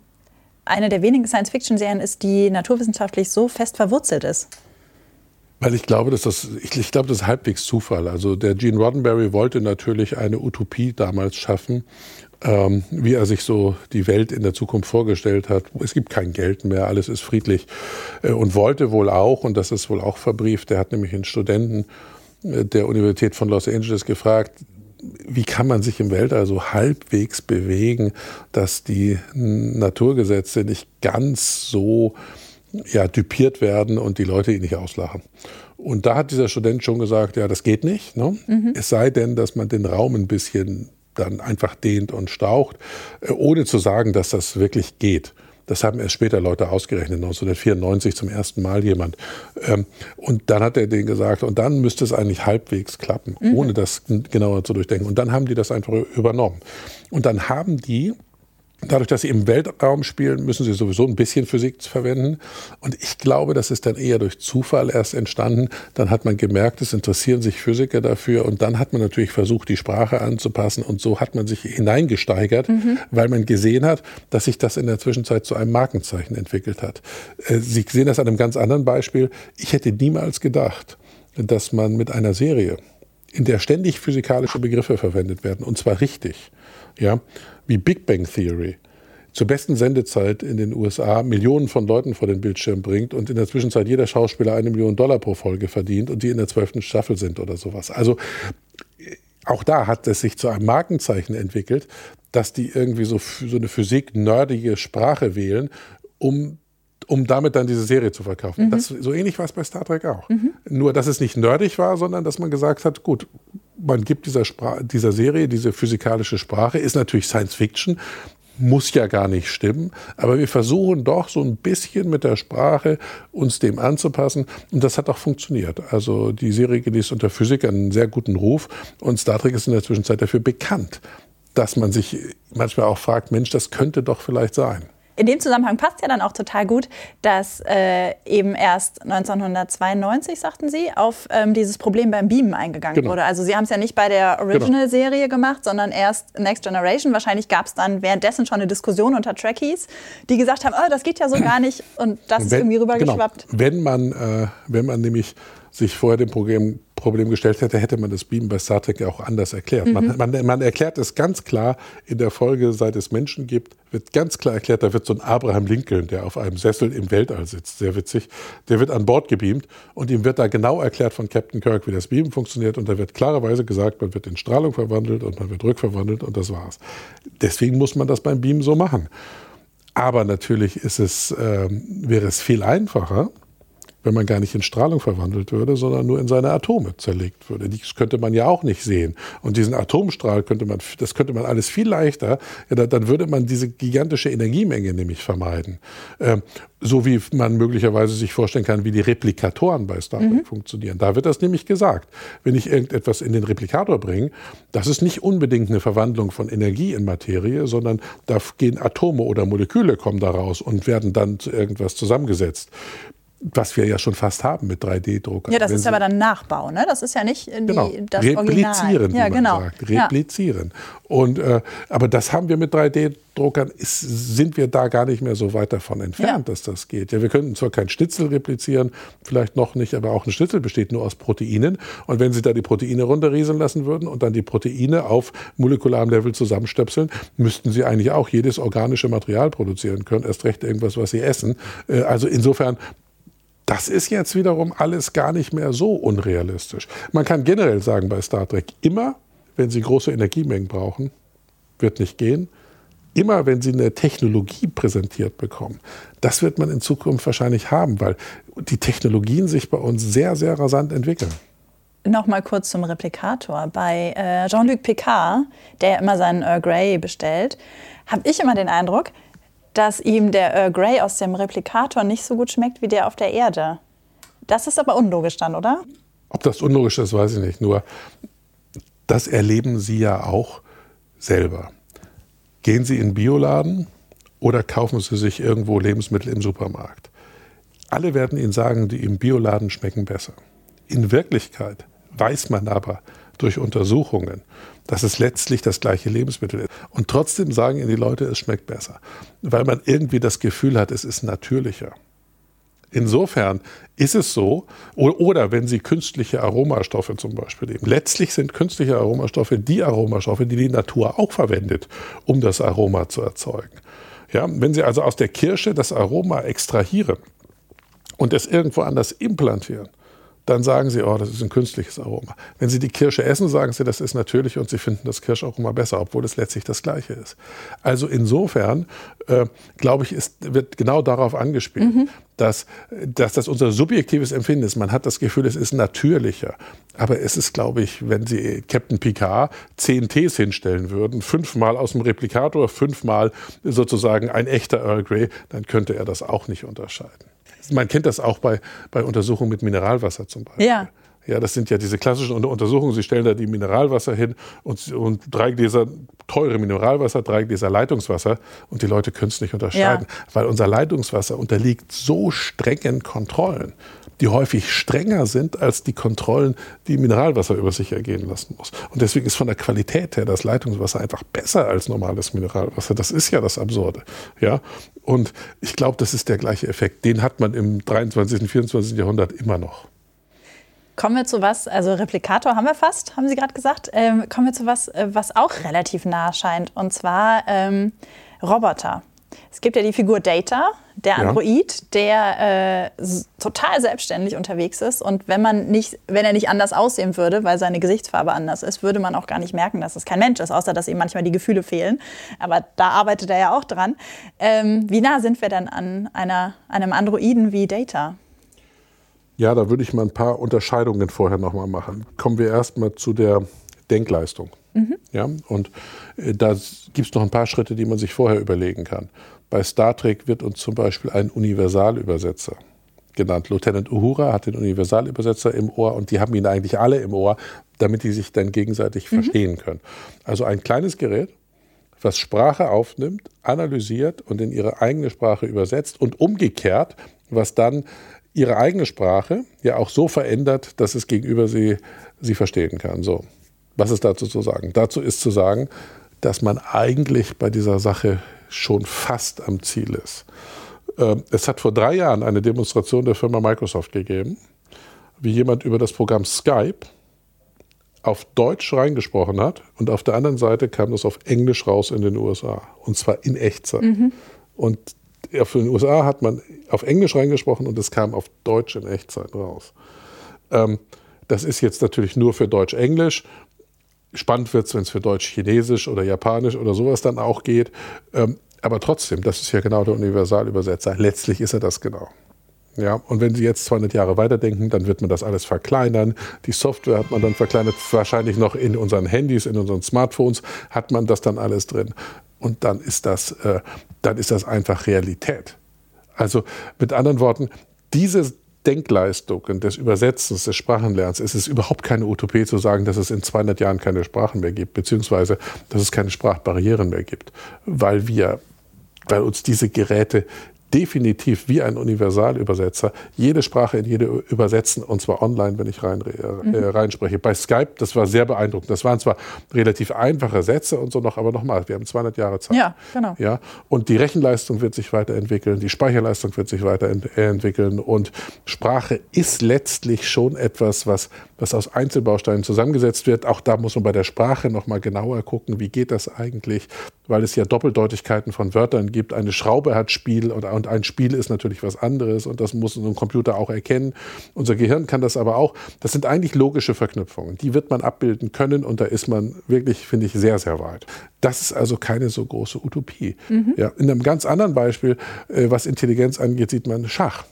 eine der wenigen Science-Fiction-Serien ist, die naturwissenschaftlich so fest verwurzelt ist. Weil ich glaube, dass das, ich, ich glaube, das ist halbwegs Zufall. Also der Gene Roddenberry wollte natürlich eine Utopie damals schaffen, ähm, wie er sich so die Welt in der Zukunft vorgestellt hat. Es gibt kein Geld mehr, alles ist friedlich äh, und wollte wohl auch, und das ist wohl auch verbrieft, der hat nämlich einen Studenten äh, der Universität von Los Angeles gefragt, wie kann man sich im Weltall so halbwegs bewegen, dass die Naturgesetze nicht ganz so ja, typiert werden und die Leute ihn nicht auslachen. Und da hat dieser Student schon gesagt, ja, das geht nicht. Ne? Mhm. Es sei denn, dass man den Raum ein bisschen dann einfach dehnt und staucht, äh, ohne zu sagen, dass das wirklich geht. Das haben erst später Leute ausgerechnet, 1994 zum ersten Mal jemand. Ähm, und dann hat er denen gesagt, und dann müsste es eigentlich halbwegs klappen, mhm. ohne das genauer zu durchdenken. Und dann haben die das einfach übernommen. Und dann haben die Dadurch, dass sie im Weltraum spielen, müssen sie sowieso ein bisschen Physik verwenden. Und ich glaube, das ist dann eher durch Zufall erst entstanden. Dann hat man gemerkt, es interessieren sich Physiker dafür. Und dann hat man natürlich versucht, die Sprache anzupassen. Und so hat man sich hineingesteigert, mhm. weil man gesehen hat, dass sich das in der Zwischenzeit zu einem Markenzeichen entwickelt hat. Äh, sie sehen das an einem ganz anderen Beispiel. Ich hätte niemals gedacht, dass man mit einer Serie, in der ständig physikalische Begriffe verwendet werden, und zwar richtig, ja, wie Big Bang Theory zur besten Sendezeit in den USA Millionen von Leuten vor den Bildschirm bringt und in der Zwischenzeit jeder Schauspieler eine Million Dollar pro Folge verdient und die in der zwölften Staffel sind oder sowas. Also auch da hat es sich zu einem Markenzeichen entwickelt, dass die irgendwie so, so eine physik-nerdige Sprache wählen, um um damit dann diese Serie zu verkaufen. Mhm. Das, so ähnlich war es bei Star Trek auch. Mhm. Nur, dass es nicht nerdig war, sondern dass man gesagt hat, gut, man gibt dieser, dieser Serie diese physikalische Sprache, ist natürlich Science Fiction, muss ja gar nicht stimmen, aber wir versuchen doch so ein bisschen mit der Sprache uns dem anzupassen und das hat auch funktioniert. Also die Serie genießt unter Physik einen sehr guten Ruf und Star Trek ist in der Zwischenzeit dafür bekannt, dass man sich manchmal auch fragt, Mensch, das könnte doch vielleicht sein in dem Zusammenhang passt ja dann auch total gut, dass äh, eben erst 1992, sagten Sie, auf ähm, dieses Problem beim Beamen eingegangen genau. wurde. Also Sie haben es ja nicht bei der Original-Serie genau. gemacht, sondern erst Next Generation. Wahrscheinlich gab es dann währenddessen schon eine Diskussion unter Trekkies, die gesagt haben, oh, das geht ja so gar nicht und das wenn, ist irgendwie rübergeschwappt. Genau. Wenn man, äh, wenn man nämlich sich vorher dem Problem, Problem gestellt hätte, hätte man das Beamen bei Star Trek auch anders erklärt. Mhm. Man, man, man, erklärt es ganz klar in der Folge, seit es Menschen gibt, wird ganz klar erklärt, da wird so ein Abraham Lincoln, der auf einem Sessel im Weltall sitzt, sehr witzig, der wird an Bord gebeamt und ihm wird da genau erklärt von Captain Kirk, wie das Beamen funktioniert und da wird klarerweise gesagt, man wird in Strahlung verwandelt und man wird rückverwandelt und das war's. Deswegen muss man das beim Beamen so machen. Aber natürlich ist es, äh, wäre es viel einfacher, wenn man gar nicht in Strahlung verwandelt würde, sondern nur in seine Atome zerlegt würde. Das könnte man ja auch nicht sehen. Und diesen Atomstrahl könnte man, das könnte man alles viel leichter, ja, dann würde man diese gigantische Energiemenge nämlich vermeiden. Ähm, so wie man möglicherweise sich vorstellen kann, wie die Replikatoren bei Star Trek mhm. funktionieren. Da wird das nämlich gesagt. Wenn ich irgendetwas in den Replikator bringe, das ist nicht unbedingt eine Verwandlung von Energie in Materie, sondern da gehen Atome oder Moleküle kommen daraus und werden dann zu irgendwas zusammengesetzt was wir ja schon fast haben mit 3D-Druckern. Ja, das Wenn ist aber dann Nachbau, ne? Das ist ja nicht die, genau. das Replizieren, Original. wie ja, genau. man sagt. Replizieren. Ja. Und, äh, aber das haben wir mit 3D-Druckern, sind wir da gar nicht mehr so weit davon entfernt, ja. dass das geht. Ja, wir könnten zwar kein Schnitzel replizieren, vielleicht noch nicht, aber auch ein Schnitzel besteht nur aus Proteinen. Und wenn Sie da die Proteine runterrieseln lassen würden und dann die Proteine auf molekularem Level zusammenstöpseln, müssten Sie eigentlich auch jedes organische Material produzieren können, erst recht irgendwas, was Sie essen. Äh, also insofern das ist jetzt wiederum alles gar nicht mehr so unrealistisch. Man kann generell sagen bei Star Trek, immer wenn Sie große Energiemengen brauchen, wird nicht gehen. Immer wenn Sie eine Technologie präsentiert bekommen, das wird man in Zukunft wahrscheinlich haben, weil die Technologien sich bei uns sehr, sehr rasant entwickeln. Nochmal kurz zum Replikator. Bei äh, Jean-Luc Picard, der immer seinen Earl Grey bestellt, habe ich immer den Eindruck, dass ihm der Earl Grey aus dem Replikator nicht so gut schmeckt wie der auf der Erde. Das ist aber unlogisch dann, oder? Ob das unlogisch ist, weiß ich nicht. Nur das erleben Sie ja auch selber. Gehen Sie in den Bioladen oder kaufen Sie sich irgendwo Lebensmittel im Supermarkt. Alle werden Ihnen sagen, die im Bioladen schmecken besser. In Wirklichkeit weiß man aber durch Untersuchungen, dass es letztlich das gleiche Lebensmittel ist. Und trotzdem sagen Ihnen die Leute, es schmeckt besser, weil man irgendwie das Gefühl hat, es ist natürlicher. Insofern ist es so, oder wenn Sie künstliche Aromastoffe zum Beispiel nehmen. Letztlich sind künstliche Aromastoffe die Aromastoffe, die die Natur auch verwendet, um das Aroma zu erzeugen. Ja, wenn Sie also aus der Kirsche das Aroma extrahieren und es irgendwo anders implantieren, dann sagen sie, oh, das ist ein künstliches Aroma. Wenn sie die Kirsche essen, sagen sie, das ist natürlich und sie finden das Kirscharoma besser, obwohl es letztlich das gleiche ist. Also insofern, äh, glaube ich, ist, wird genau darauf angespielt, mhm. dass, dass das unser subjektives Empfinden ist. Man hat das Gefühl, es ist natürlicher. Aber es ist, glaube ich, wenn Sie Captain Picard zehn Tees hinstellen würden, fünfmal aus dem Replikator, fünfmal sozusagen ein echter Earl Grey, dann könnte er das auch nicht unterscheiden. Man kennt das auch bei, bei Untersuchungen mit Mineralwasser zum Beispiel. Ja. Ja, das sind ja diese klassischen Untersuchungen. Sie stellen da die Mineralwasser hin und, und drei Gläser teure Mineralwasser, drei Gläser Leitungswasser und die Leute können es nicht unterscheiden, ja. weil unser Leitungswasser unterliegt so strengen Kontrollen die häufig strenger sind als die Kontrollen, die Mineralwasser über sich ergehen lassen muss. Und deswegen ist von der Qualität her das Leitungswasser einfach besser als normales Mineralwasser. Das ist ja das Absurde. Ja? Und ich glaube, das ist der gleiche Effekt. Den hat man im 23. und 24. Jahrhundert immer noch. Kommen wir zu was, also Replikator haben wir fast, haben Sie gerade gesagt. Ähm, kommen wir zu was, äh, was auch relativ nah scheint, und zwar ähm, Roboter. Es gibt ja die Figur Data, der Android, der äh, total selbstständig unterwegs ist. Und wenn, man nicht, wenn er nicht anders aussehen würde, weil seine Gesichtsfarbe anders ist, würde man auch gar nicht merken, dass es kein Mensch ist, außer dass ihm manchmal die Gefühle fehlen. Aber da arbeitet er ja auch dran. Ähm, wie nah sind wir denn an einer, einem Androiden wie Data? Ja, da würde ich mal ein paar Unterscheidungen vorher nochmal machen. Kommen wir erstmal zu der Denkleistung. Mhm. Ja, und äh, da gibt es noch ein paar Schritte, die man sich vorher überlegen kann. Bei Star Trek wird uns zum Beispiel ein Universalübersetzer genannt. Lieutenant Uhura hat den Universalübersetzer im Ohr und die haben ihn eigentlich alle im Ohr, damit die sich dann gegenseitig mhm. verstehen können. Also ein kleines Gerät, was Sprache aufnimmt, analysiert und in ihre eigene Sprache übersetzt und umgekehrt, was dann ihre eigene Sprache ja auch so verändert, dass es gegenüber sie sie verstehen kann. So, was ist dazu zu sagen? Dazu ist zu sagen, dass man eigentlich bei dieser Sache schon fast am Ziel ist. Ähm, es hat vor drei Jahren eine Demonstration der Firma Microsoft gegeben, wie jemand über das Programm Skype auf Deutsch reingesprochen hat und auf der anderen Seite kam das auf Englisch raus in den USA und zwar in Echtzeit. Mhm. Und für den USA hat man auf Englisch reingesprochen und es kam auf Deutsch in Echtzeit raus. Ähm, das ist jetzt natürlich nur für Deutsch-Englisch Spannend wird es, wenn es für Deutsch, Chinesisch oder Japanisch oder sowas dann auch geht. Ähm, aber trotzdem, das ist ja genau der Universalübersetzer. Letztlich ist er das genau. Ja, und wenn Sie jetzt 200 Jahre weiterdenken, dann wird man das alles verkleinern. Die Software hat man dann verkleinert, wahrscheinlich noch in unseren Handys, in unseren Smartphones hat man das dann alles drin. Und dann ist das, äh, dann ist das einfach Realität. Also mit anderen Worten, diese Denkleistungen des Übersetzens, des Sprachenlernens, ist es überhaupt keine Utopie zu sagen, dass es in 200 Jahren keine Sprachen mehr gibt, beziehungsweise dass es keine Sprachbarrieren mehr gibt, weil wir, weil uns diese Geräte definitiv wie ein Universalübersetzer jede Sprache in jede übersetzen und zwar online, wenn ich rein, äh, mhm. reinspreche. Bei Skype, das war sehr beeindruckend. Das waren zwar relativ einfache Sätze und so noch, aber nochmal, wir haben 200 Jahre Zeit. Ja, genau. Ja, und die Rechenleistung wird sich weiterentwickeln, die Speicherleistung wird sich weiterentwickeln und Sprache ist letztlich schon etwas, was, was aus Einzelbausteinen zusammengesetzt wird. Auch da muss man bei der Sprache nochmal genauer gucken, wie geht das eigentlich, weil es ja Doppeldeutigkeiten von Wörtern gibt. Eine Schraube hat Spiel und, und ein Spiel ist natürlich was anderes und das muss ein Computer auch erkennen. Unser Gehirn kann das aber auch. Das sind eigentlich logische Verknüpfungen. Die wird man abbilden können und da ist man wirklich, finde ich, sehr, sehr weit. Das ist also keine so große Utopie. Mhm. Ja, in einem ganz anderen Beispiel, äh, was Intelligenz angeht, sieht man Schach.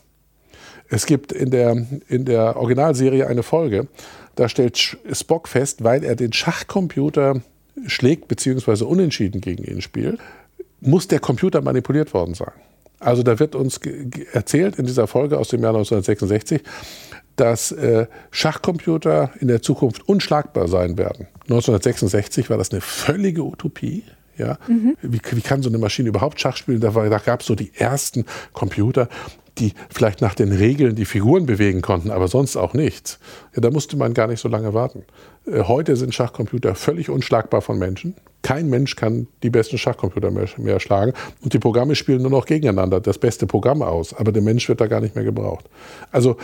Es gibt in der, in der Originalserie eine Folge, da stellt Spock fest, weil er den Schachcomputer schlägt bzw. unentschieden gegen ihn spielt, muss der Computer manipuliert worden sein. Also da wird uns erzählt in dieser Folge aus dem Jahr 1966, dass äh, Schachcomputer in der Zukunft unschlagbar sein werden. 1966 war das eine völlige Utopie. Ja? Mhm. Wie, wie, kann so eine Maschine überhaupt Schach spielen? Da, da gab es so die ersten Computer, die vielleicht nach den Regeln die Figuren bewegen konnten, aber sonst auch nichts. Ja, da musste man gar nicht so lange warten. Äh, heute sind Schachcomputer völlig unschlagbar von Menschen. Kein Mensch kann die besten Schachcomputer mehr, mehr, schlagen. Und die Programme spielen nur noch gegeneinander das beste Programm aus. Aber der Mensch wird da gar nicht mehr gebraucht. Also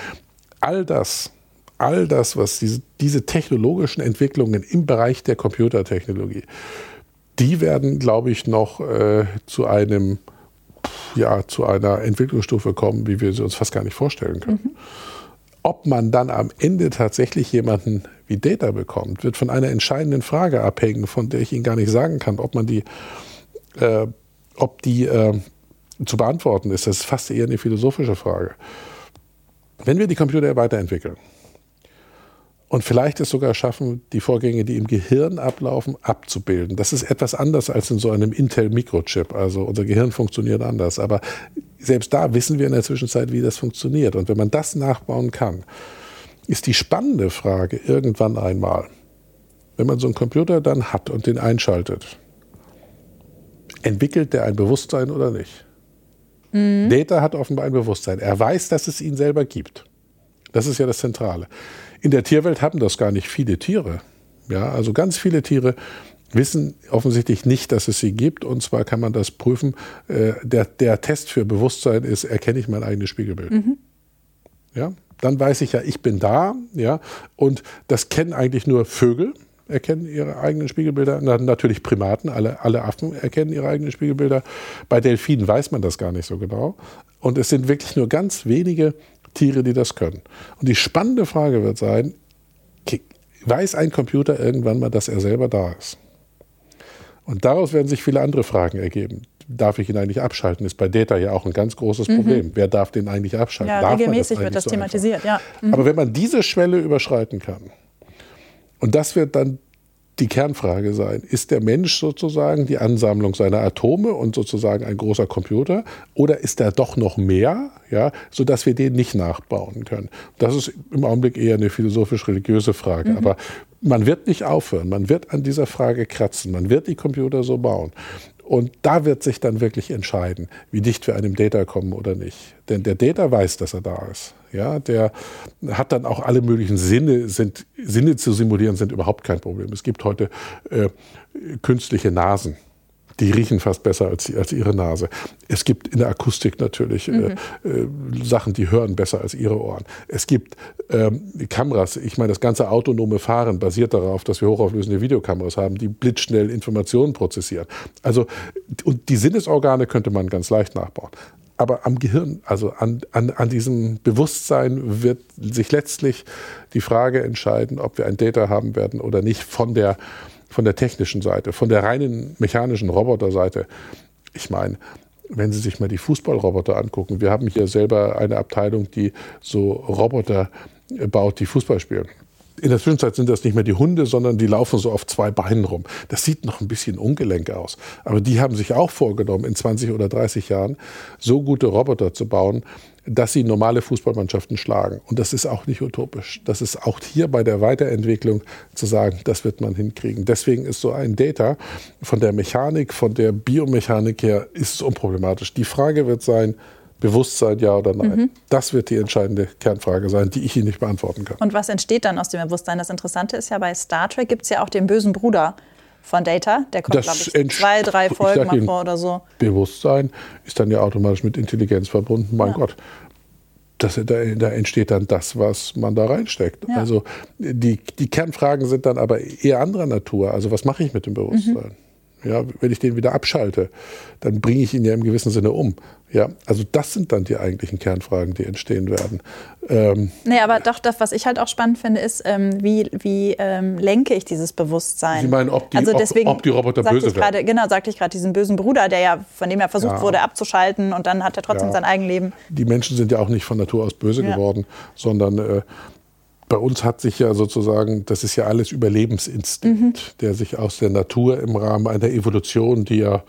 all das, all das, was diese, diese technologischen Entwicklungen im Bereich der Computertechnologie, die werden, glaube ich, noch äh, zu einem ja, zu einer Entwicklungsstufe kommen, wie wir sie uns fast gar nicht vorstellen können. Mhm. Ob man dann am Ende tatsächlich jemanden wie Data bekommt, wird von einer entscheidenden Frage abhängen, von der ich Ihnen gar nicht sagen kann, ob man die, äh, ob die äh, zu beantworten ist. Das ist fast eher eine philosophische Frage. Wenn wir die Computer weiterentwickeln, und vielleicht es sogar schaffen, die Vorgänge, die im Gehirn ablaufen, abzubilden. Das ist etwas anders als in so einem Intel-Mikrochip. Also unser Gehirn funktioniert anders. Aber selbst da wissen wir in der Zwischenzeit, wie das funktioniert. Und wenn man das nachbauen kann, ist die spannende Frage irgendwann einmal, wenn man so einen Computer dann hat und den einschaltet, entwickelt der ein Bewusstsein oder nicht? Mhm. Data hat offenbar ein Bewusstsein. Er weiß, dass es ihn selber gibt. Das ist ja das Zentrale. In der Tierwelt haben das gar nicht viele Tiere. Ja, also ganz viele Tiere wissen offensichtlich nicht, dass es sie gibt. Und zwar kann man das prüfen. Äh, der, der Test für Bewusstsein ist, erkenne ich mein eigenes Spiegelbild. Mhm. Ja, dann weiß ich ja, ich bin da. Ja, und das kennen eigentlich nur Vögel erkennen ihre eigenen Spiegelbilder. natürlich Primaten, alle, alle Affen erkennen ihre eigenen Spiegelbilder. Bei Delfinen weiß man das gar nicht so genau. Und es sind wirklich nur ganz wenige Tiere, die das können. Und die spannende Frage wird sein, weiß ein Computer irgendwann mal, dass er selber da ist? Und daraus werden sich viele andere Fragen ergeben. Darf ich ihn eigentlich abschalten? Ist bei Data ja auch ein ganz großes mhm. Problem. Mhm. Wer darf den eigentlich abschalten? Ja, darf regelmäßig das wird das so thematisiert, ja. Mhm. Aber wenn man diese Schwelle überschreiten kann, und das wird dann die Kernfrage sein. Ist der Mensch sozusagen die Ansammlung seiner Atome und sozusagen ein großer Computer oder ist er doch noch mehr, ja, sodass wir den nicht nachbauen können? Das ist im Augenblick eher eine philosophisch-religiöse Frage. Mhm. Aber man wird nicht aufhören, man wird an dieser Frage kratzen, man wird die Computer so bauen. Und da wird sich dann wirklich entscheiden, wie dicht wir einem Data kommen oder nicht. Denn der Data weiß, dass er da ist. Ja, der hat dann auch alle möglichen Sinne, sind, Sinne zu simulieren, sind überhaupt kein Problem. Es gibt heute äh, künstliche Nasen die riechen fast besser als, als ihre Nase. Es gibt in der Akustik natürlich äh, mhm. äh, äh, Sachen, die hören besser als ihre Ohren. Es gibt ähm, Kameras, ich meine, das ganze autonome Fahren basiert darauf, dass wir hochauflösende Videokameras haben, die blitzschnell Informationen prozessieren. Also, und die Sinnesorgane könnte man ganz leicht nachbauen. Aber am Gehirn, also an, an, an diesem Bewusstsein wird sich letztlich die Frage entscheiden, ob wir ein Data haben werden oder nicht von der von der technischen Seite, von der reinen mechanischen Roboterseite. Ich meine, wenn Sie sich mal die Fußballroboter angucken, wir haben hier selber eine Abteilung, die so Roboter baut, die Fußball spielen. In der Zwischenzeit sind das nicht mehr die Hunde, sondern die laufen so auf zwei Beinen rum. Das sieht noch ein bisschen ungelenk aus. Aber die haben sich auch vorgenommen, in 20 oder 30 Jahren so gute Roboter zu bauen, dass sie normale Fußballmannschaften schlagen. Und das ist auch nicht utopisch. Das ist auch hier bei der Weiterentwicklung zu sagen, das wird man hinkriegen. Deswegen ist so ein Data von der Mechanik, von der Biomechanik her, ist es unproblematisch. Die Frage wird sein, Bewusstsein, ja oder nein? Mhm. Das wird die entscheidende Kernfrage sein, die ich Ihnen nicht beantworten kann. Und was entsteht dann aus dem Bewusstsein? Das Interessante ist ja, bei Star Trek gibt es ja auch den bösen Bruder von Data. Der kommt, glaube ich, zwei, drei Folgen mal vor oder so. Bewusstsein ist dann ja automatisch mit Intelligenz verbunden. Mein ja. Gott. Das, da, da, entsteht dann das, was man da reinsteckt. Ja. Also die, die Kernfragen sind dann aber eher anderer Natur. Also was mache ich mit dem Bewusstsein? Mhm. Ja, wenn ich den wieder abschalte, dann bringe ich ihn ja im gewissen Sinne um. Ja, also das sind dann die eigentlichen Kernfragen, die entstehen werden. Ähm, nee, aber doch, das, was ich halt auch spannend finde, ist, ähm, wie, wie ähm, lenke ich dieses Bewusstsein? Sie meinen, ob die, also deswegen ob, ob die Roboter böse werden? Grade, genau, sagte ich gerade, diesen bösen Bruder, der ja, von dem er versucht ja. wurde abzuschalten und dann hat er trotzdem ja. sein Eigenleben. Die Menschen sind ja auch nicht von Natur aus böse ja. geworden, sondern äh, bei uns hat sich ja sozusagen, das ist ja alles Überlebensinstinkt, mhm. der sich aus der Natur im Rahmen einer Evolution, die ja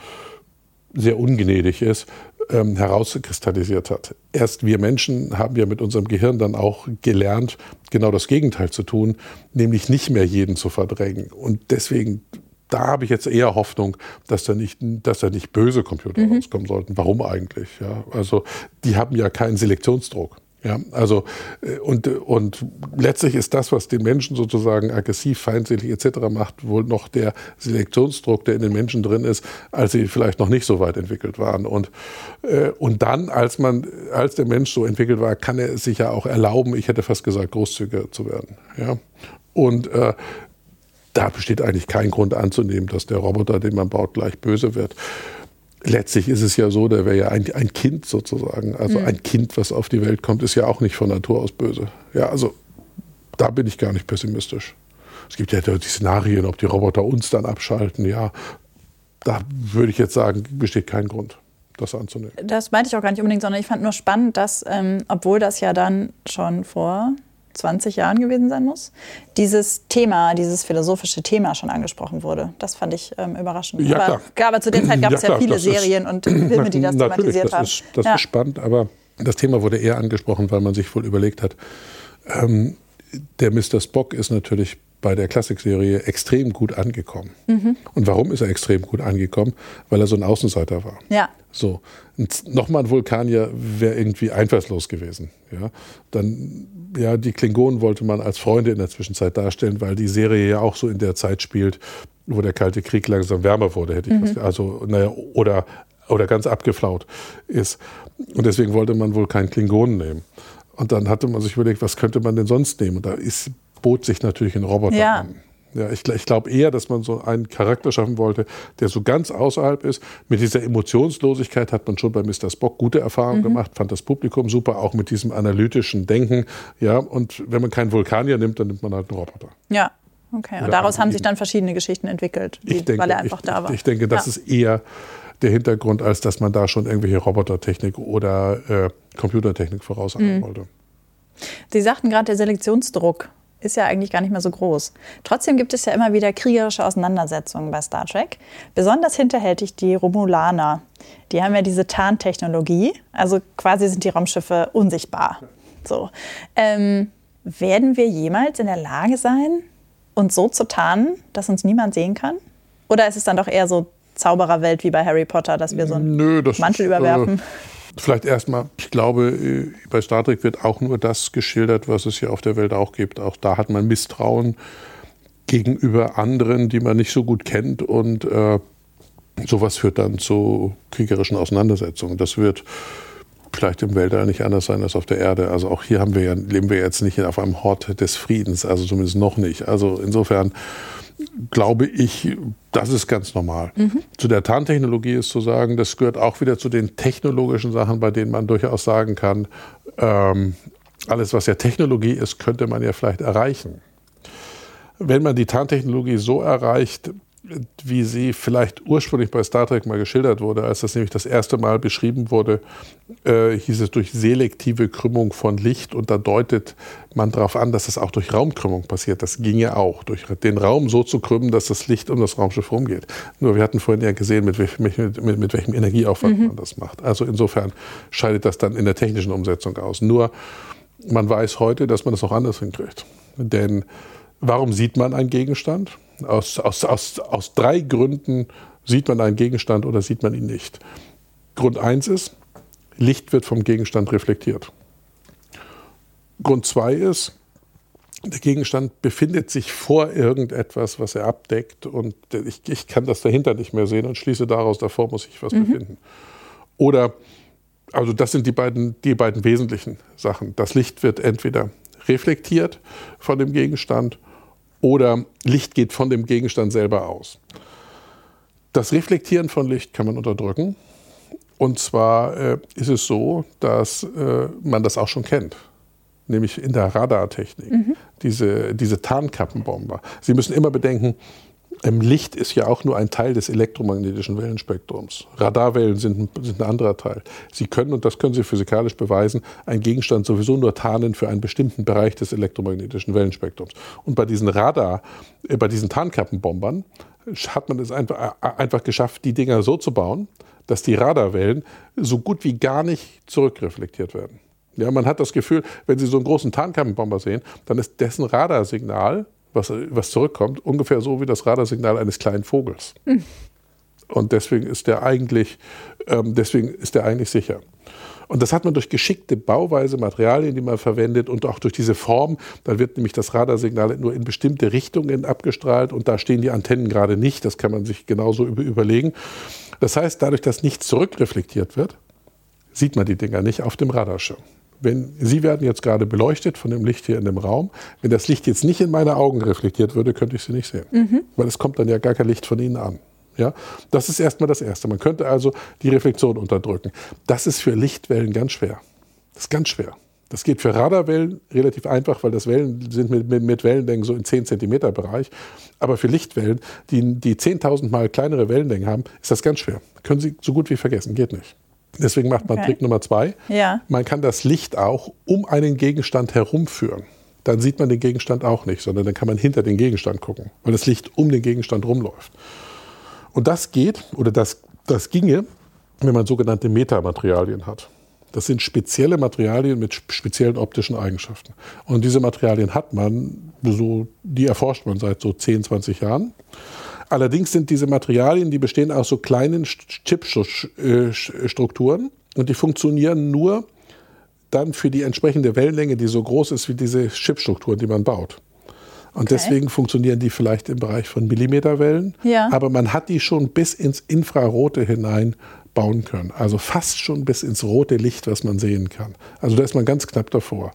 sehr ungnädig ist, ähm, herauskristallisiert hat. Erst wir Menschen haben ja mit unserem Gehirn dann auch gelernt, genau das Gegenteil zu tun, nämlich nicht mehr jeden zu verdrängen. Und deswegen da habe ich jetzt eher Hoffnung, dass da nicht, dass da nicht böse Computer mhm. rauskommen sollten. Warum eigentlich? Ja, also die haben ja keinen Selektionsdruck. Ja, also äh, und, und letztlich ist das, was den Menschen sozusagen aggressiv, feindselig etc. macht, wohl noch der Selektionsdruck, der in den Menschen drin ist, als sie vielleicht noch nicht so weit entwickelt waren. Und, äh, und dann, als man, als der Mensch so entwickelt war, kann er es sich ja auch erlauben, ich hätte fast gesagt, großzügiger zu werden. Ja? Und äh, da besteht eigentlich kein Grund anzunehmen, dass der Roboter, den man baut, gleich böse wird letztlich ist es ja so, der wäre ja ein, ein, Kind sozusagen. Also mhm. ein Kind, was auf die Welt kommt, ist ja auch nicht von Natur aus böse. Ja, also da bin ich gar nicht pessimistisch. Es gibt ja die Szenarien, ob die Roboter uns dann abschalten. Ja, da würde ich jetzt sagen, besteht kein Grund, das anzunehmen. Das meinte ich auch gar nicht unbedingt, sondern ich fand nur spannend, dass, ähm, obwohl das ja dann schon vor 20 Jahren gewesen sein muss, dieses Thema, dieses philosophische Thema schon angesprochen wurde. Das fand ich ähm, überraschend. Ja, aber, aber, zu der Zeit gab es ja, ja, viele Serien ist, und Filme, die das thematisiert das haben. Ist, das ja. ist spannend, aber das Thema wurde eher angesprochen, weil man sich wohl überlegt hat, ähm, der Mr. Spock ist natürlich bei der Klassikserie extrem gut angekommen. Mhm. Und warum ist er extrem gut angekommen? Weil er so ein Außenseiter war. Ja. So. Nochmal ein Vulkanier wäre irgendwie einfallslos gewesen. Ja. Dann, ja, die Klingonen wollte man als Freunde in der Zwischenzeit darstellen, weil die Serie ja auch so in der Zeit spielt, wo der Kalte Krieg langsam wärmer wurde, hätte ich mhm. was, also, naja, oder, oder ganz abgeflaut ist. Und deswegen wollte man wohl keinen Klingonen nehmen. Und dann hatte man sich überlegt, was könnte man denn sonst nehmen? Und da ist bot sich natürlich ein Roboter ja. an. Ja, ich, ich glaube eher, dass man so einen Charakter schaffen wollte, der so ganz außerhalb ist. Mit dieser Emotionslosigkeit hat man schon bei Mr. Spock gute Erfahrungen mhm. gemacht, fand das Publikum super, auch mit diesem analytischen Denken. Ja, und wenn man keinen Vulkanier nimmt, dann nimmt man halt einen Roboter. Ja, okay. Und daraus haben sich dann verschiedene Geschichten entwickelt, die, denke, weil er einfach ich, da war. Ich denke, das ja. ist eher der Hintergrund, als dass man da schon irgendwelche Robotertechnik oder äh, Computertechnik voraussagen mhm. wollte. Sie sagten gerade, der Selektionsdruck ist ja eigentlich gar nicht mehr so groß. Trotzdem gibt es ja immer wieder kriegerische Auseinandersetzungen bei Star Trek. Besonders hinterhältig die Romulaner. Die haben ja diese Tarntechnologie, also quasi sind die Raumschiffe unsichtbar. So. Ähm, werden wir jemals in der Lage sein, uns so zu tarnen, dass uns niemand sehen kann? Oder ist es dann doch eher so Zaubererwelt wie bei Harry Potter, dass wir so einen Nö, Mantel ist, überwerfen? Äh Vielleicht erstmal, ich glaube, äh, bei Star Trek wird auch nur das geschildert, was es hier auf der Welt auch gibt. Auch da hat man Misstrauen gegenüber anderen, die man nicht so gut kennt und äh, sowas führt dann zu kriegerischen Auseinandersetzungen. Das wird vielleicht im Weltall nicht anders sein als auf der Erde. Also auch hier haben wir ja, leben wir jetzt nicht auf einem Hort des Friedens, also zumindest noch nicht. Also insofern glaube ich, das ist ganz normal. Mhm. Zu der Tarntechnologie ist zu sagen, das gehört auch wieder zu den technologischen Sachen, bei denen man durchaus sagen kann, ähm, alles, was ja Technologie ist, könnte man ja vielleicht erreichen. Wenn man die Tarntechnologie so erreicht, wie sie vielleicht ursprünglich bei Star Trek mal geschildert wurde, als das nämlich das erste Mal beschrieben wurde, äh, hieß es durch selektive Krümmung von Licht und da deutet man darauf an, dass das auch durch Raumkrümmung passiert. Das ginge auch, durch den Raum so zu krümmen, dass das Licht um das Raumschiff rumgeht. Nur wir hatten vorhin ja gesehen, mit, mit, mit, mit welchem Energieaufwand mhm. man das macht. Also insofern scheidet das dann in der technischen Umsetzung aus. Nur man weiß heute, dass man das auch anders hinkriegt. Denn warum sieht man einen Gegenstand? Aus, aus, aus, aus drei Gründen sieht man einen Gegenstand oder sieht man ihn nicht. Grund eins ist, Licht wird vom Gegenstand reflektiert. Grund zwei ist, der Gegenstand befindet sich vor irgendetwas, was er abdeckt und ich, ich kann das dahinter nicht mehr sehen und schließe daraus, davor muss sich was mhm. befinden. Oder, also das sind die beiden, die beiden wesentlichen Sachen. Das Licht wird entweder reflektiert von dem Gegenstand oder Licht geht von dem Gegenstand selber aus. Das Reflektieren von Licht kann man unterdrücken. Und zwar äh, ist es so, dass äh, man das auch schon kennt, nämlich in der Radartechnik, mhm. diese, diese Tarnkappenbomber. Sie müssen immer bedenken, Licht ist ja auch nur ein Teil des elektromagnetischen Wellenspektrums. Radarwellen sind, sind, ein anderer Teil. Sie können, und das können Sie physikalisch beweisen, einen Gegenstand sowieso nur tarnen für einen bestimmten Bereich des elektromagnetischen Wellenspektrums. Und bei diesen Radar, äh, bei diesen Tarnkappenbombern hat man es einfach, äh, einfach geschafft, die Dinger so zu bauen, dass die Radarwellen so gut wie gar nicht zurückreflektiert werden. Ja, man hat das Gefühl, wenn Sie so einen großen Tarnkappenbomber sehen, dann ist dessen Radarsignal was, was zurückkommt, ungefähr so wie das Radarsignal eines kleinen Vogels. Mhm. Und deswegen ist der eigentlich, ähm, deswegen ist der eigentlich sicher. Und das hat man durch geschickte Bauweise, Materialien, die man verwendet und auch durch diese Form. Dann wird nämlich das Radarsignal nur in bestimmte Richtungen abgestrahlt und da stehen die Antennen gerade nicht. Das kann man sich genauso überlegen. Das heißt, dadurch, dass nichts zurückreflektiert wird, sieht man die Dinger nicht auf dem Radarschirm wenn Sie werden jetzt gerade beleuchtet von dem Licht hier in dem Raum. Wenn das Licht jetzt nicht in meine Augen reflektiert würde, könnte ich Sie nicht sehen. Mhm. Weil es kommt dann ja gar kein Licht von Ihnen an. Ja, das ist erstmal das Erste. Man könnte also die Reflexion unterdrücken. Das ist für Lichtwellen ganz schwer. Das ist ganz schwer. Das geht für Radarwellen relativ einfach, weil das Wellen sind mit, mit, mit Wellenlängen so in 10 cm Bereich. Aber für Lichtwellen, die, die 10.000 Mal kleinere Wellenlängen haben, ist das ganz schwer. Können Sie so gut wie vergessen. Geht nicht. Deswegen macht man okay. Trick Nummer zwei. Ja. Man kann das Licht auch um einen Gegenstand herumführen. Dann sieht man den Gegenstand auch nicht, sondern dann kann man hinter den Gegenstand gucken, weil das Licht um den Gegenstand rumläuft. Und das geht, oder das, das ginge, wenn man sogenannte Metamaterialien hat. Das sind spezielle Materialien mit speziellen optischen Eigenschaften. Und diese Materialien hat man, so, die erforscht man seit so 10, 20 Jahren. Allerdings sind diese Materialien, die bestehen aus so kleinen Chipstrukturen und die funktionieren nur dann für die entsprechende Wellenlänge, die so groß ist wie diese Chipstrukturen, die man baut. Und okay. deswegen funktionieren die vielleicht im Bereich von Millimeterwellen. Ja. Aber man hat die schon bis ins Infrarote hinein bauen können. Also fast schon bis ins rote Licht, was man sehen kann. Also da ist man ganz knapp davor.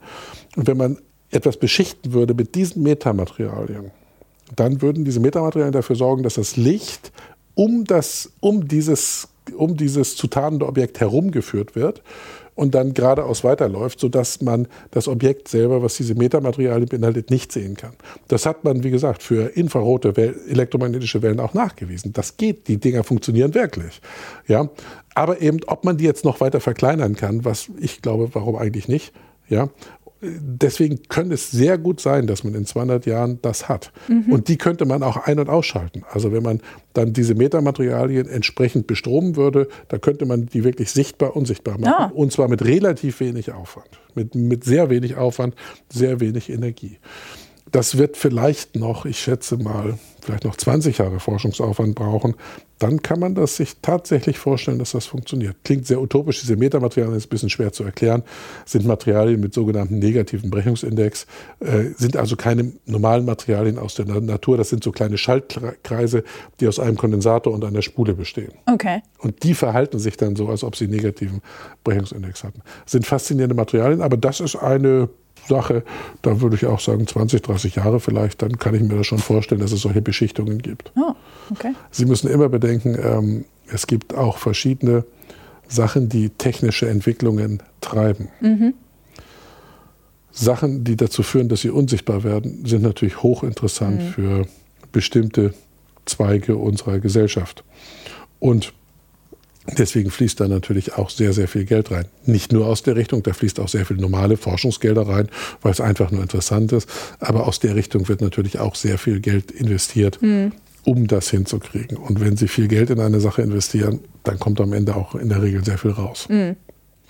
Und wenn man etwas beschichten würde mit diesen Metamaterialien, dann würden diese Metamaterialien dafür sorgen, dass das Licht um, das, um, dieses, um dieses zu tarnende Objekt herumgeführt wird und dann geradeaus weiterläuft, sodass man das Objekt selber, was diese Metamaterialien beinhaltet, nicht sehen kann. Das hat man, wie gesagt, für infrarote Wel elektromagnetische Wellen auch nachgewiesen. Das geht, die Dinger funktionieren wirklich. Ja? Aber eben, ob man die jetzt noch weiter verkleinern kann, was ich glaube, warum eigentlich nicht, ja, deswegen könnte es sehr gut sein, dass man in 200 Jahren das hat. Mhm. Und die könnte man auch ein- und ausschalten. Also wenn man dann diese Metamaterialien entsprechend bestromen würde, da könnte man die wirklich sichtbar, unsichtbar machen. Ja. Und zwar mit relativ wenig Aufwand. Mit, mit sehr wenig Aufwand, sehr wenig Energie. Das wird vielleicht noch, ich schätze mal, vielleicht noch 20 Jahre Forschungsaufwand brauchen. Dann kann man das sich tatsächlich vorstellen, dass das funktioniert. Klingt sehr utopisch, diese Metamaterialien ist ein bisschen schwer zu erklären, sind Materialien mit sogenannten negativen Brechungsindex, äh, sind also keine normalen Materialien aus der Natur, das sind so kleine Schaltkreise, die aus einem Kondensator und einer Spule bestehen. Okay. Und die verhalten sich dann so, als ob sie negativen Brechungsindex hatten. Das sind faszinierende Materialien, aber das ist eine Sache, da würde ich auch sagen 20, 30 Jahre vielleicht, dann kann ich mir das schon vorstellen, dass es solche Beschichtungen gibt. Oh, okay. Sie müssen immer bedenken, ähm, es gibt auch verschiedene Sachen, die technische Entwicklungen treiben. Mhm. Sachen, die dazu führen, dass sie unsichtbar werden, sind natürlich hochinteressant mhm. für bestimmte Zweige unserer Gesellschaft. Und Deswegen fließt da natürlich auch sehr, sehr viel Geld rein. Nicht nur aus der Richtung, da fließt auch sehr viel normale Forschungsgelder rein, weil es einfach nur interessant ist. Aber aus der Richtung wird natürlich auch sehr viel Geld investiert, mhm. um das hinzukriegen. Und wenn Sie viel Geld in eine Sache investieren, dann kommt am Ende auch in der Regel sehr viel raus. Mhm.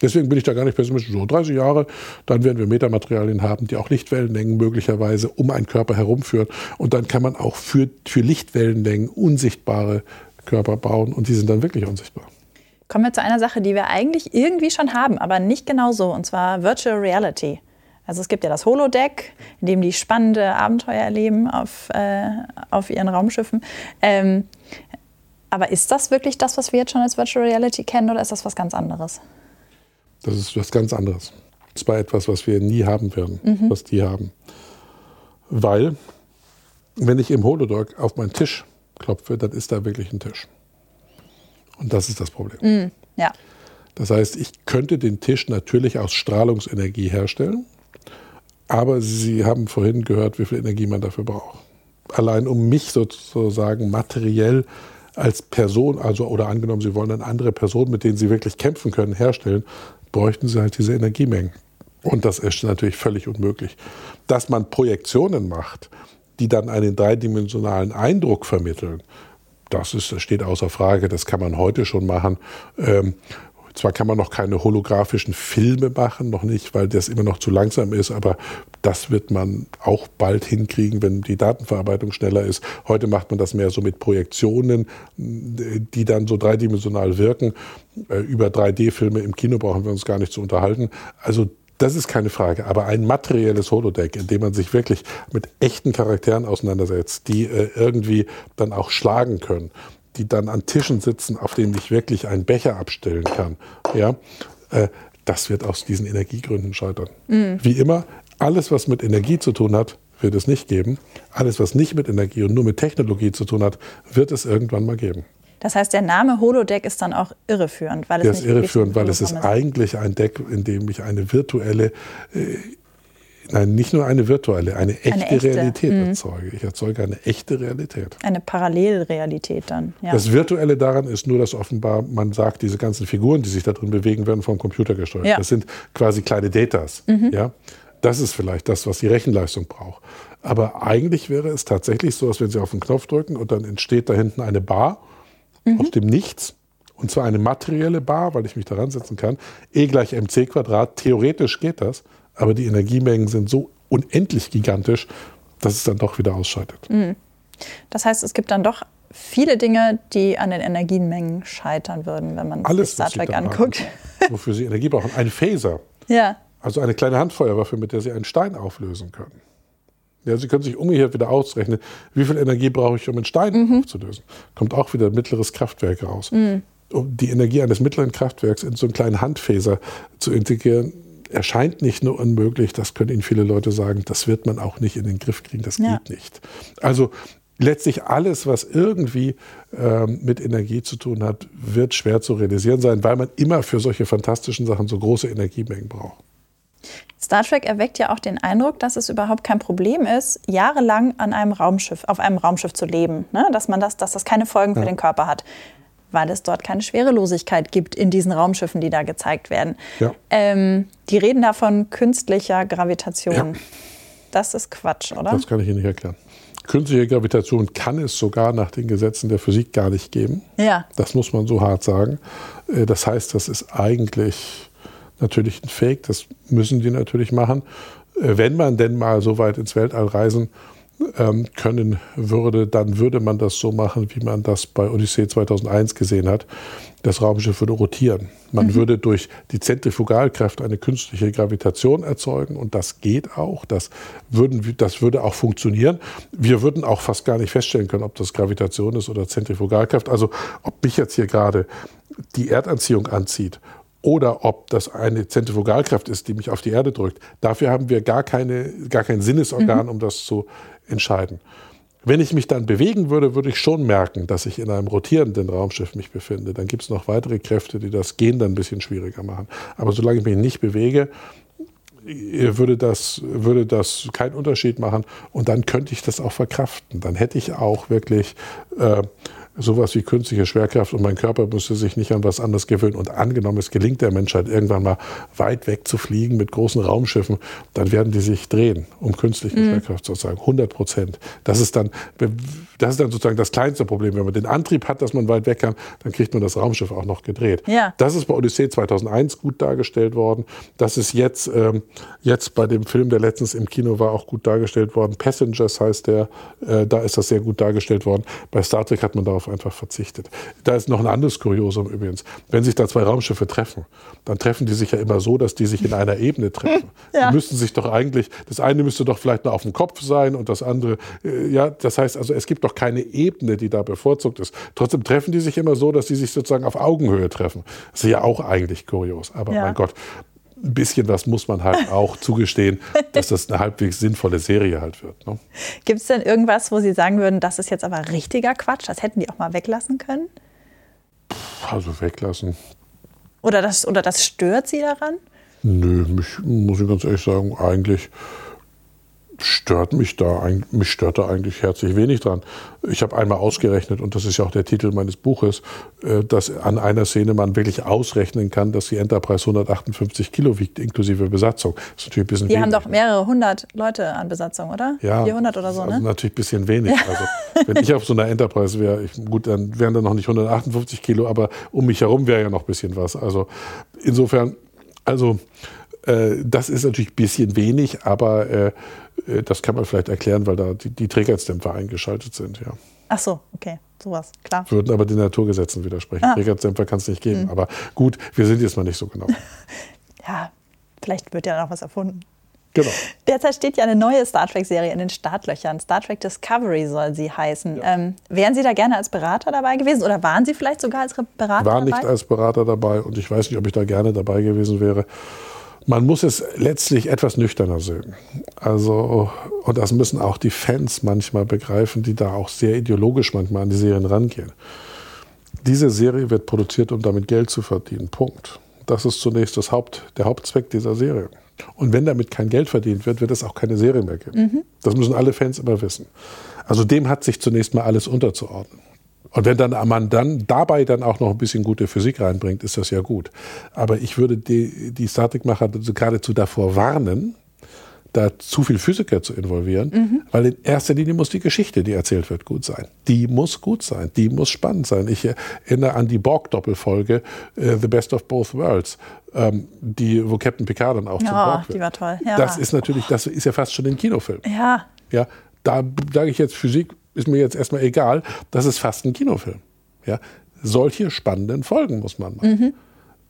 Deswegen bin ich da gar nicht pessimistisch. So 30 Jahre, dann werden wir Metamaterialien haben, die auch Lichtwellenlängen möglicherweise um einen Körper herumführen. Und dann kann man auch für, für Lichtwellenlängen unsichtbare Körper bauen und die sind dann wirklich unsichtbar. Kommen wir zu einer Sache, die wir eigentlich irgendwie schon haben, aber nicht genau so, und zwar Virtual Reality. Also es gibt ja das Holodeck, in dem die spannende Abenteuer erleben auf, äh, auf ihren Raumschiffen. Ähm, aber ist das wirklich das, was wir jetzt schon als Virtual Reality kennen, oder ist das was ganz anderes? Das ist was ganz anderes. Das war etwas, was wir nie haben werden, mhm. was die haben. Weil, wenn ich im Holodeck auf meinen Tisch klopfe, dann ist da wirklich ein Tisch. Und das ist das Problem. Mm, ja. Das heißt, ich könnte den Tisch natürlich aus Strahlungsenergie herstellen, aber Sie haben vorhin gehört, wie viel Energie man dafür braucht. Allein um mich sozusagen materiell als Person, also oder angenommen, Sie wollen eine andere Person, mit denen Sie wirklich kämpfen können, herstellen, bräuchten Sie halt diese Energiemengen. Und das ist natürlich völlig unmöglich. Dass man Projektionen macht, die dann einen dreidimensionalen Eindruck vermitteln, das, ist, steht außer Frage, das kann man heute schon machen. Ähm, zwar kann man noch keine holographischen Filme machen, noch nicht, weil das immer noch zu langsam ist, aber das wird man auch bald hinkriegen, wenn die Datenverarbeitung schneller ist. Heute macht man das mehr so mit Projektionen, die dann so dreidimensional wirken. Äh, über 3D-Filme im Kino brauchen wir uns gar nicht zu unterhalten. Also das ist keine Frage. Aber ein materielles Holodeck, in dem man sich wirklich mit echten Charakteren auseinandersetzt, die äh, irgendwie dann auch schlagen können, die dann an Tischen sitzen, auf denen ich wirklich einen Becher abstellen kann, ja, äh, das wird aus diesen Energiegründen scheitern. Mhm. Wie immer, alles, was mit Energie zu tun hat, wird es nicht geben. Alles, was nicht mit Energie und nur mit Technologie zu tun hat, wird es irgendwann mal geben. Das heißt, der Name Holodeck ist dann auch irreführend, weil es der ist irreführend, weil es ist eigentlich ein Deck, in dem ich eine virtuelle äh, Nein, nicht nur eine virtuelle, eine echte, eine echte. Realität mhm. erzeuge. Ich erzeuge eine echte Realität. Eine Parallelrealität dann. Ja. Das Virtuelle daran ist nur, dass offenbar man sagt, diese ganzen Figuren, die sich da drin bewegen, werden vom Computer gesteuert. Ja. Das sind quasi kleine Datas. Mhm. Ja? Das ist vielleicht das, was die Rechenleistung braucht. Aber eigentlich wäre es tatsächlich so, dass wenn Sie auf den Knopf drücken und dann entsteht da hinten eine Bar mhm. aus dem Nichts. Und zwar eine materielle Bar, weil ich mich daran setzen kann. E gleich mc Quadrat. Theoretisch geht das, aber die Energiemengen sind so unendlich gigantisch, dass es dann doch wieder ausschaltet. Mhm. Das heißt, es gibt dann doch viele Dinge, die an den Energiemengen scheitern würden, wenn man Alles, sich Star Trek anguckt. Haben, wofür sie Energie brauchen. Ein Phaser. (laughs) Ja. Also eine kleine Handfeuerwaffe, mit der sie einen Stein auflösen können. Ja, Sie können sich umgekehrt wieder ausrechnen, wie viel Energie brauche ich, um einen Stein mhm. aufzulösen. Kommt auch wieder ein mittleres Kraftwerk raus. Mhm. Um die Energie eines mittleren Kraftwerks in so einen kleinen Handfäser zu integrieren, erscheint nicht nur unmöglich, das können Ihnen viele Leute sagen, das wird man auch nicht in den Griff kriegen, das ja. geht nicht. Also letztlich alles, was irgendwie ähm, mit Energie zu tun hat, wird schwer zu realisieren sein, weil man immer für solche fantastischen Sachen so große Energiemengen braucht. Star Trek erweckt ja auch den Eindruck, dass es überhaupt kein Problem ist, jahrelang an einem Raumschiff, auf einem Raumschiff zu leben. Ne? Dass, man das, dass das keine Folgen ja. für den Körper hat. Weil es dort keine Schwerelosigkeit gibt in diesen Raumschiffen, die da gezeigt werden. Ja. Ähm, die reden da von künstlicher Gravitation. Ja. Das ist Quatsch, oder? Das kann ich Ihnen nicht erklären. Künstliche Gravitation kann es sogar nach den Gesetzen der Physik gar nicht geben. Ja. Das muss man so hart sagen. Äh, das heißt, das ist eigentlich natürlich ein Fake, das müssen die natürlich machen. Äh, wenn man denn mal so weit ins Weltall reisen ähm, können würde, dann würde man das so machen, wie man das bei Odyssee 2001 gesehen hat. Das Raumschiff würde rotieren. Man mhm. würde durch die Zentrifugalkraft eine künstliche Gravitation erzeugen und das geht auch. Das, würden, das würde auch funktionieren. Wir würden auch fast gar nicht feststellen können, ob das Gravitation ist oder Zentrifugalkraft. Also ob mich jetzt hier gerade die Erdanziehung anzieht oder ob das eine Zentrifugalkraft ist, die mich auf die Erde drückt. Dafür haben wir gar, keine, gar kein Sinnesorgan, mhm. um das zu entscheiden. Wenn ich mich dann bewegen würde, würde ich schon merken, dass ich in einem rotierenden Raumschiff mich befinde. Dann gibt es noch weitere Kräfte, die das Gehen dann ein bisschen schwieriger machen. Aber solange ich mich nicht bewege, würde das, würde das keinen Unterschied machen und dann könnte ich das auch verkraften. Dann hätte ich auch wirklich äh, sowas wie künstliche Schwerkraft und mein Körper müsste sich nicht an was anderes gewöhnen. Und angenommen, es gelingt der Menschheit irgendwann mal weit weg zu fliegen mit großen Raumschiffen, dann werden die sich drehen, um künstliche mhm. Schwerkraft sozusagen. 100 Prozent. Das ist dann, das ist dann sozusagen das kleinste Problem. Wenn man den Antrieb hat, dass man weit weg kann, dann kriegt man das Raumschiff auch noch gedreht. Ja. Das ist bei Odyssee 2001 gut dargestellt worden. Das ist jetzt, ähm, jetzt bei dem Film, der letztens im Kino war, auch gut dargestellt worden. Passengers heißt der, äh, da ist das sehr gut dargestellt worden. Bei Star Trek hat man darauf einfach verzichtet. Da ist noch ein anderes Kuriosum übrigens. Wenn sich da zwei Raumschiffe treffen, dann treffen die sich ja immer so, dass die sich in einer Ebene treffen. (laughs) Ja. Die müssten sich doch eigentlich, das eine müsste doch vielleicht nur auf dem Kopf sein und das andere, äh, ja, das heißt also, es gibt doch keine Ebene, die da bevorzugt ist. Trotzdem treffen die sich immer so, dass die sich sozusagen auf Augenhöhe treffen. Das ist ja auch eigentlich kurios. Aber ja. mein Gott, ein bisschen was muss man halt auch (laughs) zugestehen, dass das eine halbwegs sinnvolle Serie halt wird. Ne? Gibt es denn irgendwas, wo Sie sagen würden, das ist jetzt aber richtiger Quatsch? Das hätten die auch mal weglassen können? Also weglassen. Oder das, oder das stört Sie daran? Nö, mich, muss ich ganz ehrlich sagen, eigentlich stört mich da, mich stört da eigentlich herzlich wenig dran. Ich habe einmal ausgerechnet, und das ist ja auch der Titel meines Buches, äh, dass an einer Szene man wirklich ausrechnen kann, dass die Enterprise 158 Kilo wiegt, inklusive Besatzung. Das ist natürlich ein bisschen Die wenig. haben doch mehrere hundert Leute an Besatzung, oder? Ja. 400 oder so, ne? Also natürlich ein bisschen wenig. Ja. Also, wenn ich auf so einer Enterprise wäre, gut, dann wären da noch nicht 158 Kilo, aber um mich herum wäre ja noch ein bisschen was. Also insofern, also äh, das ist natürlich ein bisschen wenig, aber äh, das kann man vielleicht erklären, weil da die, die Trägerheitsdämpfer eingeschaltet sind. Ja. Ach so, okay, sowas, klar. Würden aber den Naturgesetzen widersprechen. Ah. Trägerheitsdämpfer kann es nicht geben. Mhm. Aber gut, wir sind jetzt mal nicht so genau. (laughs) ja, vielleicht wird ja noch was erfunden. Genau. Derzeit steht ja eine neue Star Trek-Serie in den Startlöchern. Star Trek Discovery soll sie heißen. Ja. Ähm, wären Sie da gerne als Berater dabei gewesen oder waren Sie vielleicht sogar als Berater dabei? War nicht als Berater dabei und ich weiß nicht, ob ich da gerne dabei gewesen wäre. Man muss es letztlich etwas nüchterner sehen. Also, und das müssen auch die Fans manchmal begreifen, die da auch sehr ideologisch manchmal an die Serien rangehen. Diese Serie wird produziert, um damit Geld zu verdienen. Punkt. Das ist zunächst das Haupt, der Hauptzweck dieser Serie. Und wenn damit kein Geld verdient wird, wird es auch keine Serie mehr geben. Mhm. Das müssen alle Fans immer wissen. Also dem hat sich zunächst mal alles unterzuordnen. Und wenn dann man dann dabei dann auch noch ein bisschen gute Physik reinbringt, ist das ja gut. Aber ich würde die, die Statikmacher geradezu davor warnen, da zu viel Physiker zu involvieren, mhm. weil in erster Linie muss die Geschichte, die erzählt wird, gut sein. Die muss gut sein, die muss spannend sein. Ich erinnere an die Borg-Doppelfolge uh, The Best of Both Worlds, ähm, die, wo Captain Picard dann auch ja, zum Borg wird. Die war toll. Ja. Das ist natürlich, das ist ja fast schon ein Kinofilm. Ja. Ja, da sage ich jetzt Physik ist mir jetzt erstmal egal, das ist fast ein Kinofilm. Ja? Solche spannenden Folgen muss man machen. Mhm.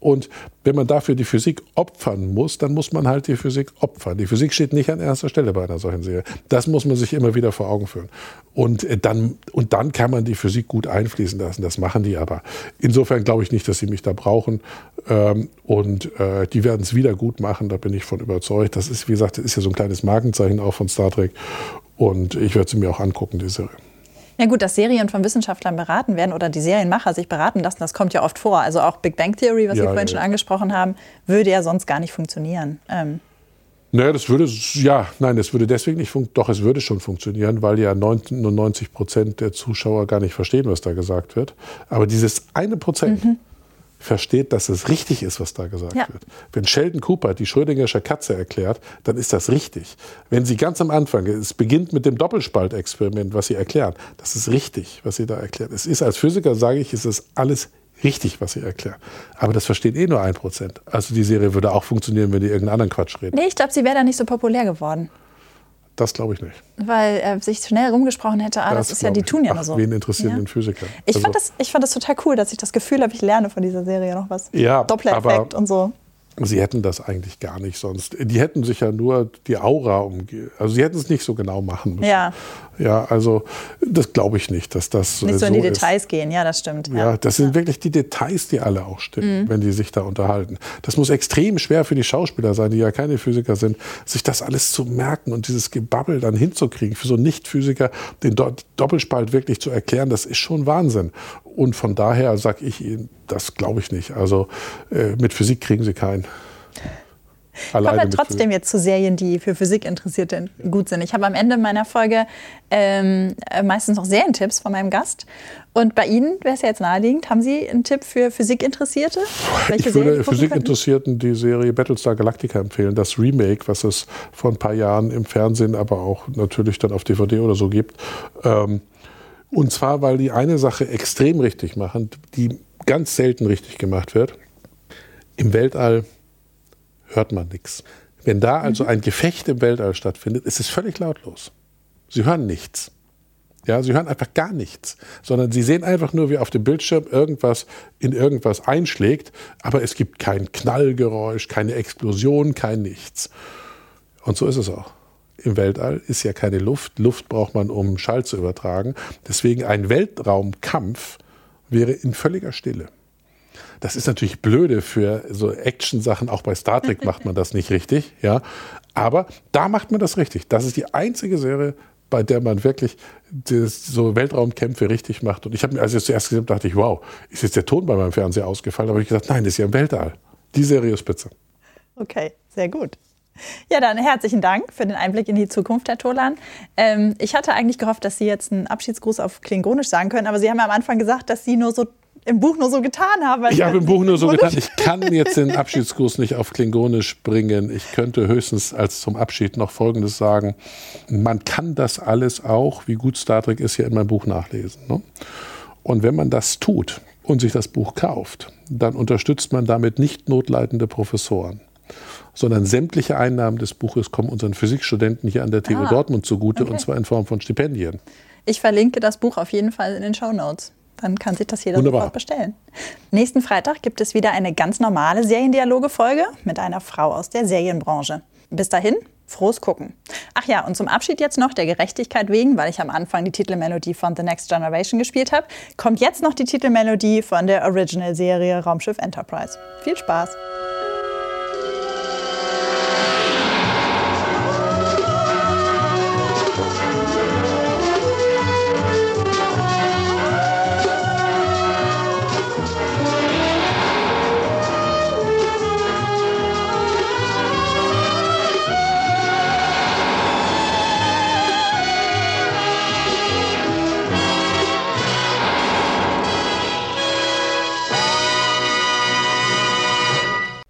Und wenn man dafür die Physik opfern muss, dann muss man halt die Physik opfern. Die Physik steht nicht an erster Stelle bei einer solchen Serie. Das muss man sich immer wieder vor Augen führen. Und äh, dann, und dann kann man die Physik gut einfließen lassen. Das machen die aber. Insofern glaube ich nicht, dass sie mich da brauchen. Ähm, und äh, die werden es wieder gut machen, da bin ich von überzeugt. Das ist, wie gesagt, das ist ja so ein kleines Markenzeichen auch von Star Trek. Und ich werde sie mir auch angucken, die Serie. Ja gut, dass Serien von Wissenschaftlern beraten werden oder die Serienmacher sich beraten lassen, das kommt ja oft vor. Also auch Big Bang Theory, was ja, Sie vorhin ja, schon angesprochen haben, würde ja sonst gar nicht funktionieren. Ähm. Naja, das würde, ja, nein, das würde deswegen nicht funktionieren. Doch, es würde schon funktionieren, weil ja 99 Prozent der Zuschauer gar nicht verstehen, was da gesagt wird. Aber dieses eine Prozent, mhm versteht, dass es richtig ist, was da gesagt ja. wird. Wenn Sheldon Cooper die Schrödingersche Katze erklärt, dann ist das richtig. Wenn sie ganz am Anfang, es beginnt mit dem Doppelspaltexperiment, was sie erklären, das ist richtig, was sie da erklärt. Es ist als Physiker, sage ich, es ist alles richtig, was sie erklären. Aber das versteht eh nur ein Prozent. Also die Serie würde auch funktionieren, wenn die irgendeinen anderen Quatsch reden. Nee, ich glaube, sie wäre da nicht so populär geworden. Das glaube ich nicht. Weil er sich schnell rumgesprochen hätte, ah, das, das ist ja, die tun ja nur so. Wen interessieren ja. den Physiker? Ich, also, fand das, ich fand das total cool, dass ich das Gefühl habe, ich lerne von dieser Serie noch was. Ja, Doppler-Effekt und so. Sie hätten das eigentlich gar nicht sonst. Die hätten sich ja nur die Aura umgehen. Also sie hätten es nicht so genau machen müssen. Ja. Ja, also das glaube ich nicht, dass das nicht so, in die ist. Details gehen. Ja, das stimmt. Ja, ja das sind ja. wirklich die Details, die alle auch stimmen, mhm. wenn die sich da unterhalten. Das muss extrem schwer für die Schauspieler sein, die ja keine Physiker sind, sich das alles zu merken und dieses Gebabbel dann hinzukriegen. Für so einen Nicht-Physiker den Doppelspalt wirklich zu erklären, das ist schon Wahnsinn. Und von daher sage ich Ihnen, das glaube ich nicht. Also äh, mit Physik kriegen Sie keinen. alleine Kommen wir trotzdem jetzt zu Serien, die für Physikinteressierte gut sind. Ich habe am Ende meiner Folge ähm, äh, meistens noch Serientipps von meinem Gast. Und bei Ihnen wäre es ja jetzt naheliegend. Haben Sie einen Tipp für Physikinteressierte? (laughs) Welche ich würde Physikinteressierten die Serie Battlestar Galactica empfehlen. Das Remake, was es vor ein paar Jahren im Fernsehen, aber auch natürlich dann auf DVD oder so gibt. Ähm, und zwar, weil die eine Sache extrem richtig machen, die ganz selten richtig gemacht wird. Im Weltall hört man nichts. Wenn da also mhm. ein Gefecht im Weltall stattfindet, ist es völlig lautlos. Sie hören nichts. Ja, sie hören einfach gar nichts, sondern sie sehen einfach nur, wie auf dem Bildschirm irgendwas in irgendwas einschlägt, aber es gibt kein Knallgeräusch, keine Explosion, kein Nichts. Und so ist es auch. Im Weltall ist ja keine Luft. Luft braucht man, um Schall zu übertragen. Deswegen ein Weltraumkampf wäre in völliger Stille. Das ist natürlich blöde für so Action-Sachen. Auch bei Star Trek (laughs) macht man das nicht richtig. Ja. Aber da macht man das richtig. Das ist die einzige Serie, bei der man wirklich so Weltraumkämpfe richtig macht. Und ich habe mir, als ich zuerst gesehen habe, dachte ich, wow, ist jetzt der Ton bei meinem Fernseher ausgefallen? Aber ich gesagt, nein, das ist ja im Weltall. Die Serie ist spitze. Okay, sehr gut. (laughs) Ja, dann herzlichen Dank für den Einblick in die Zukunft, Herr Tolan. Ähm, ich hatte eigentlich gehofft, dass Sie jetzt einen Abschiedsgruß auf Klingonisch sagen können, aber Sie haben ja am Anfang gesagt, dass Sie nur so im Buch nur so getan haben. Ich habe im Buch nur so getan. Ich kann jetzt den Abschiedsgruß nicht auf Klingonisch bringen. Ich könnte höchstens als zum Abschied noch Folgendes sagen. Man kann das alles auch, wie gut Star Trek ist, hier in meinem Buch nachlesen. Ne? Und wenn man das tut und sich das Buch kauft, dann unterstützt man damit nicht notleidende Professoren sondern sämtliche Einnahmen des Buches kommen unseren Physikstudenten hier an der TU ah, Dortmund zugute, okay. und zwar in Form von Stipendien. Ich verlinke das Buch auf jeden Fall in den Show Notes. Dann kann sich das jeder Wunderbar. sofort bestellen. Nächsten Freitag gibt es wieder eine ganz normale Seriendialoge-Folge mit einer Frau aus der Serienbranche. Bis dahin, frohes Gucken. Ach ja, und zum Abschied jetzt noch der Gerechtigkeit wegen, weil ich am Anfang die Titelmelodie von The Next Generation gespielt habe, kommt jetzt noch die Titelmelodie von der Original-Serie Raumschiff Enterprise. Viel Spaß!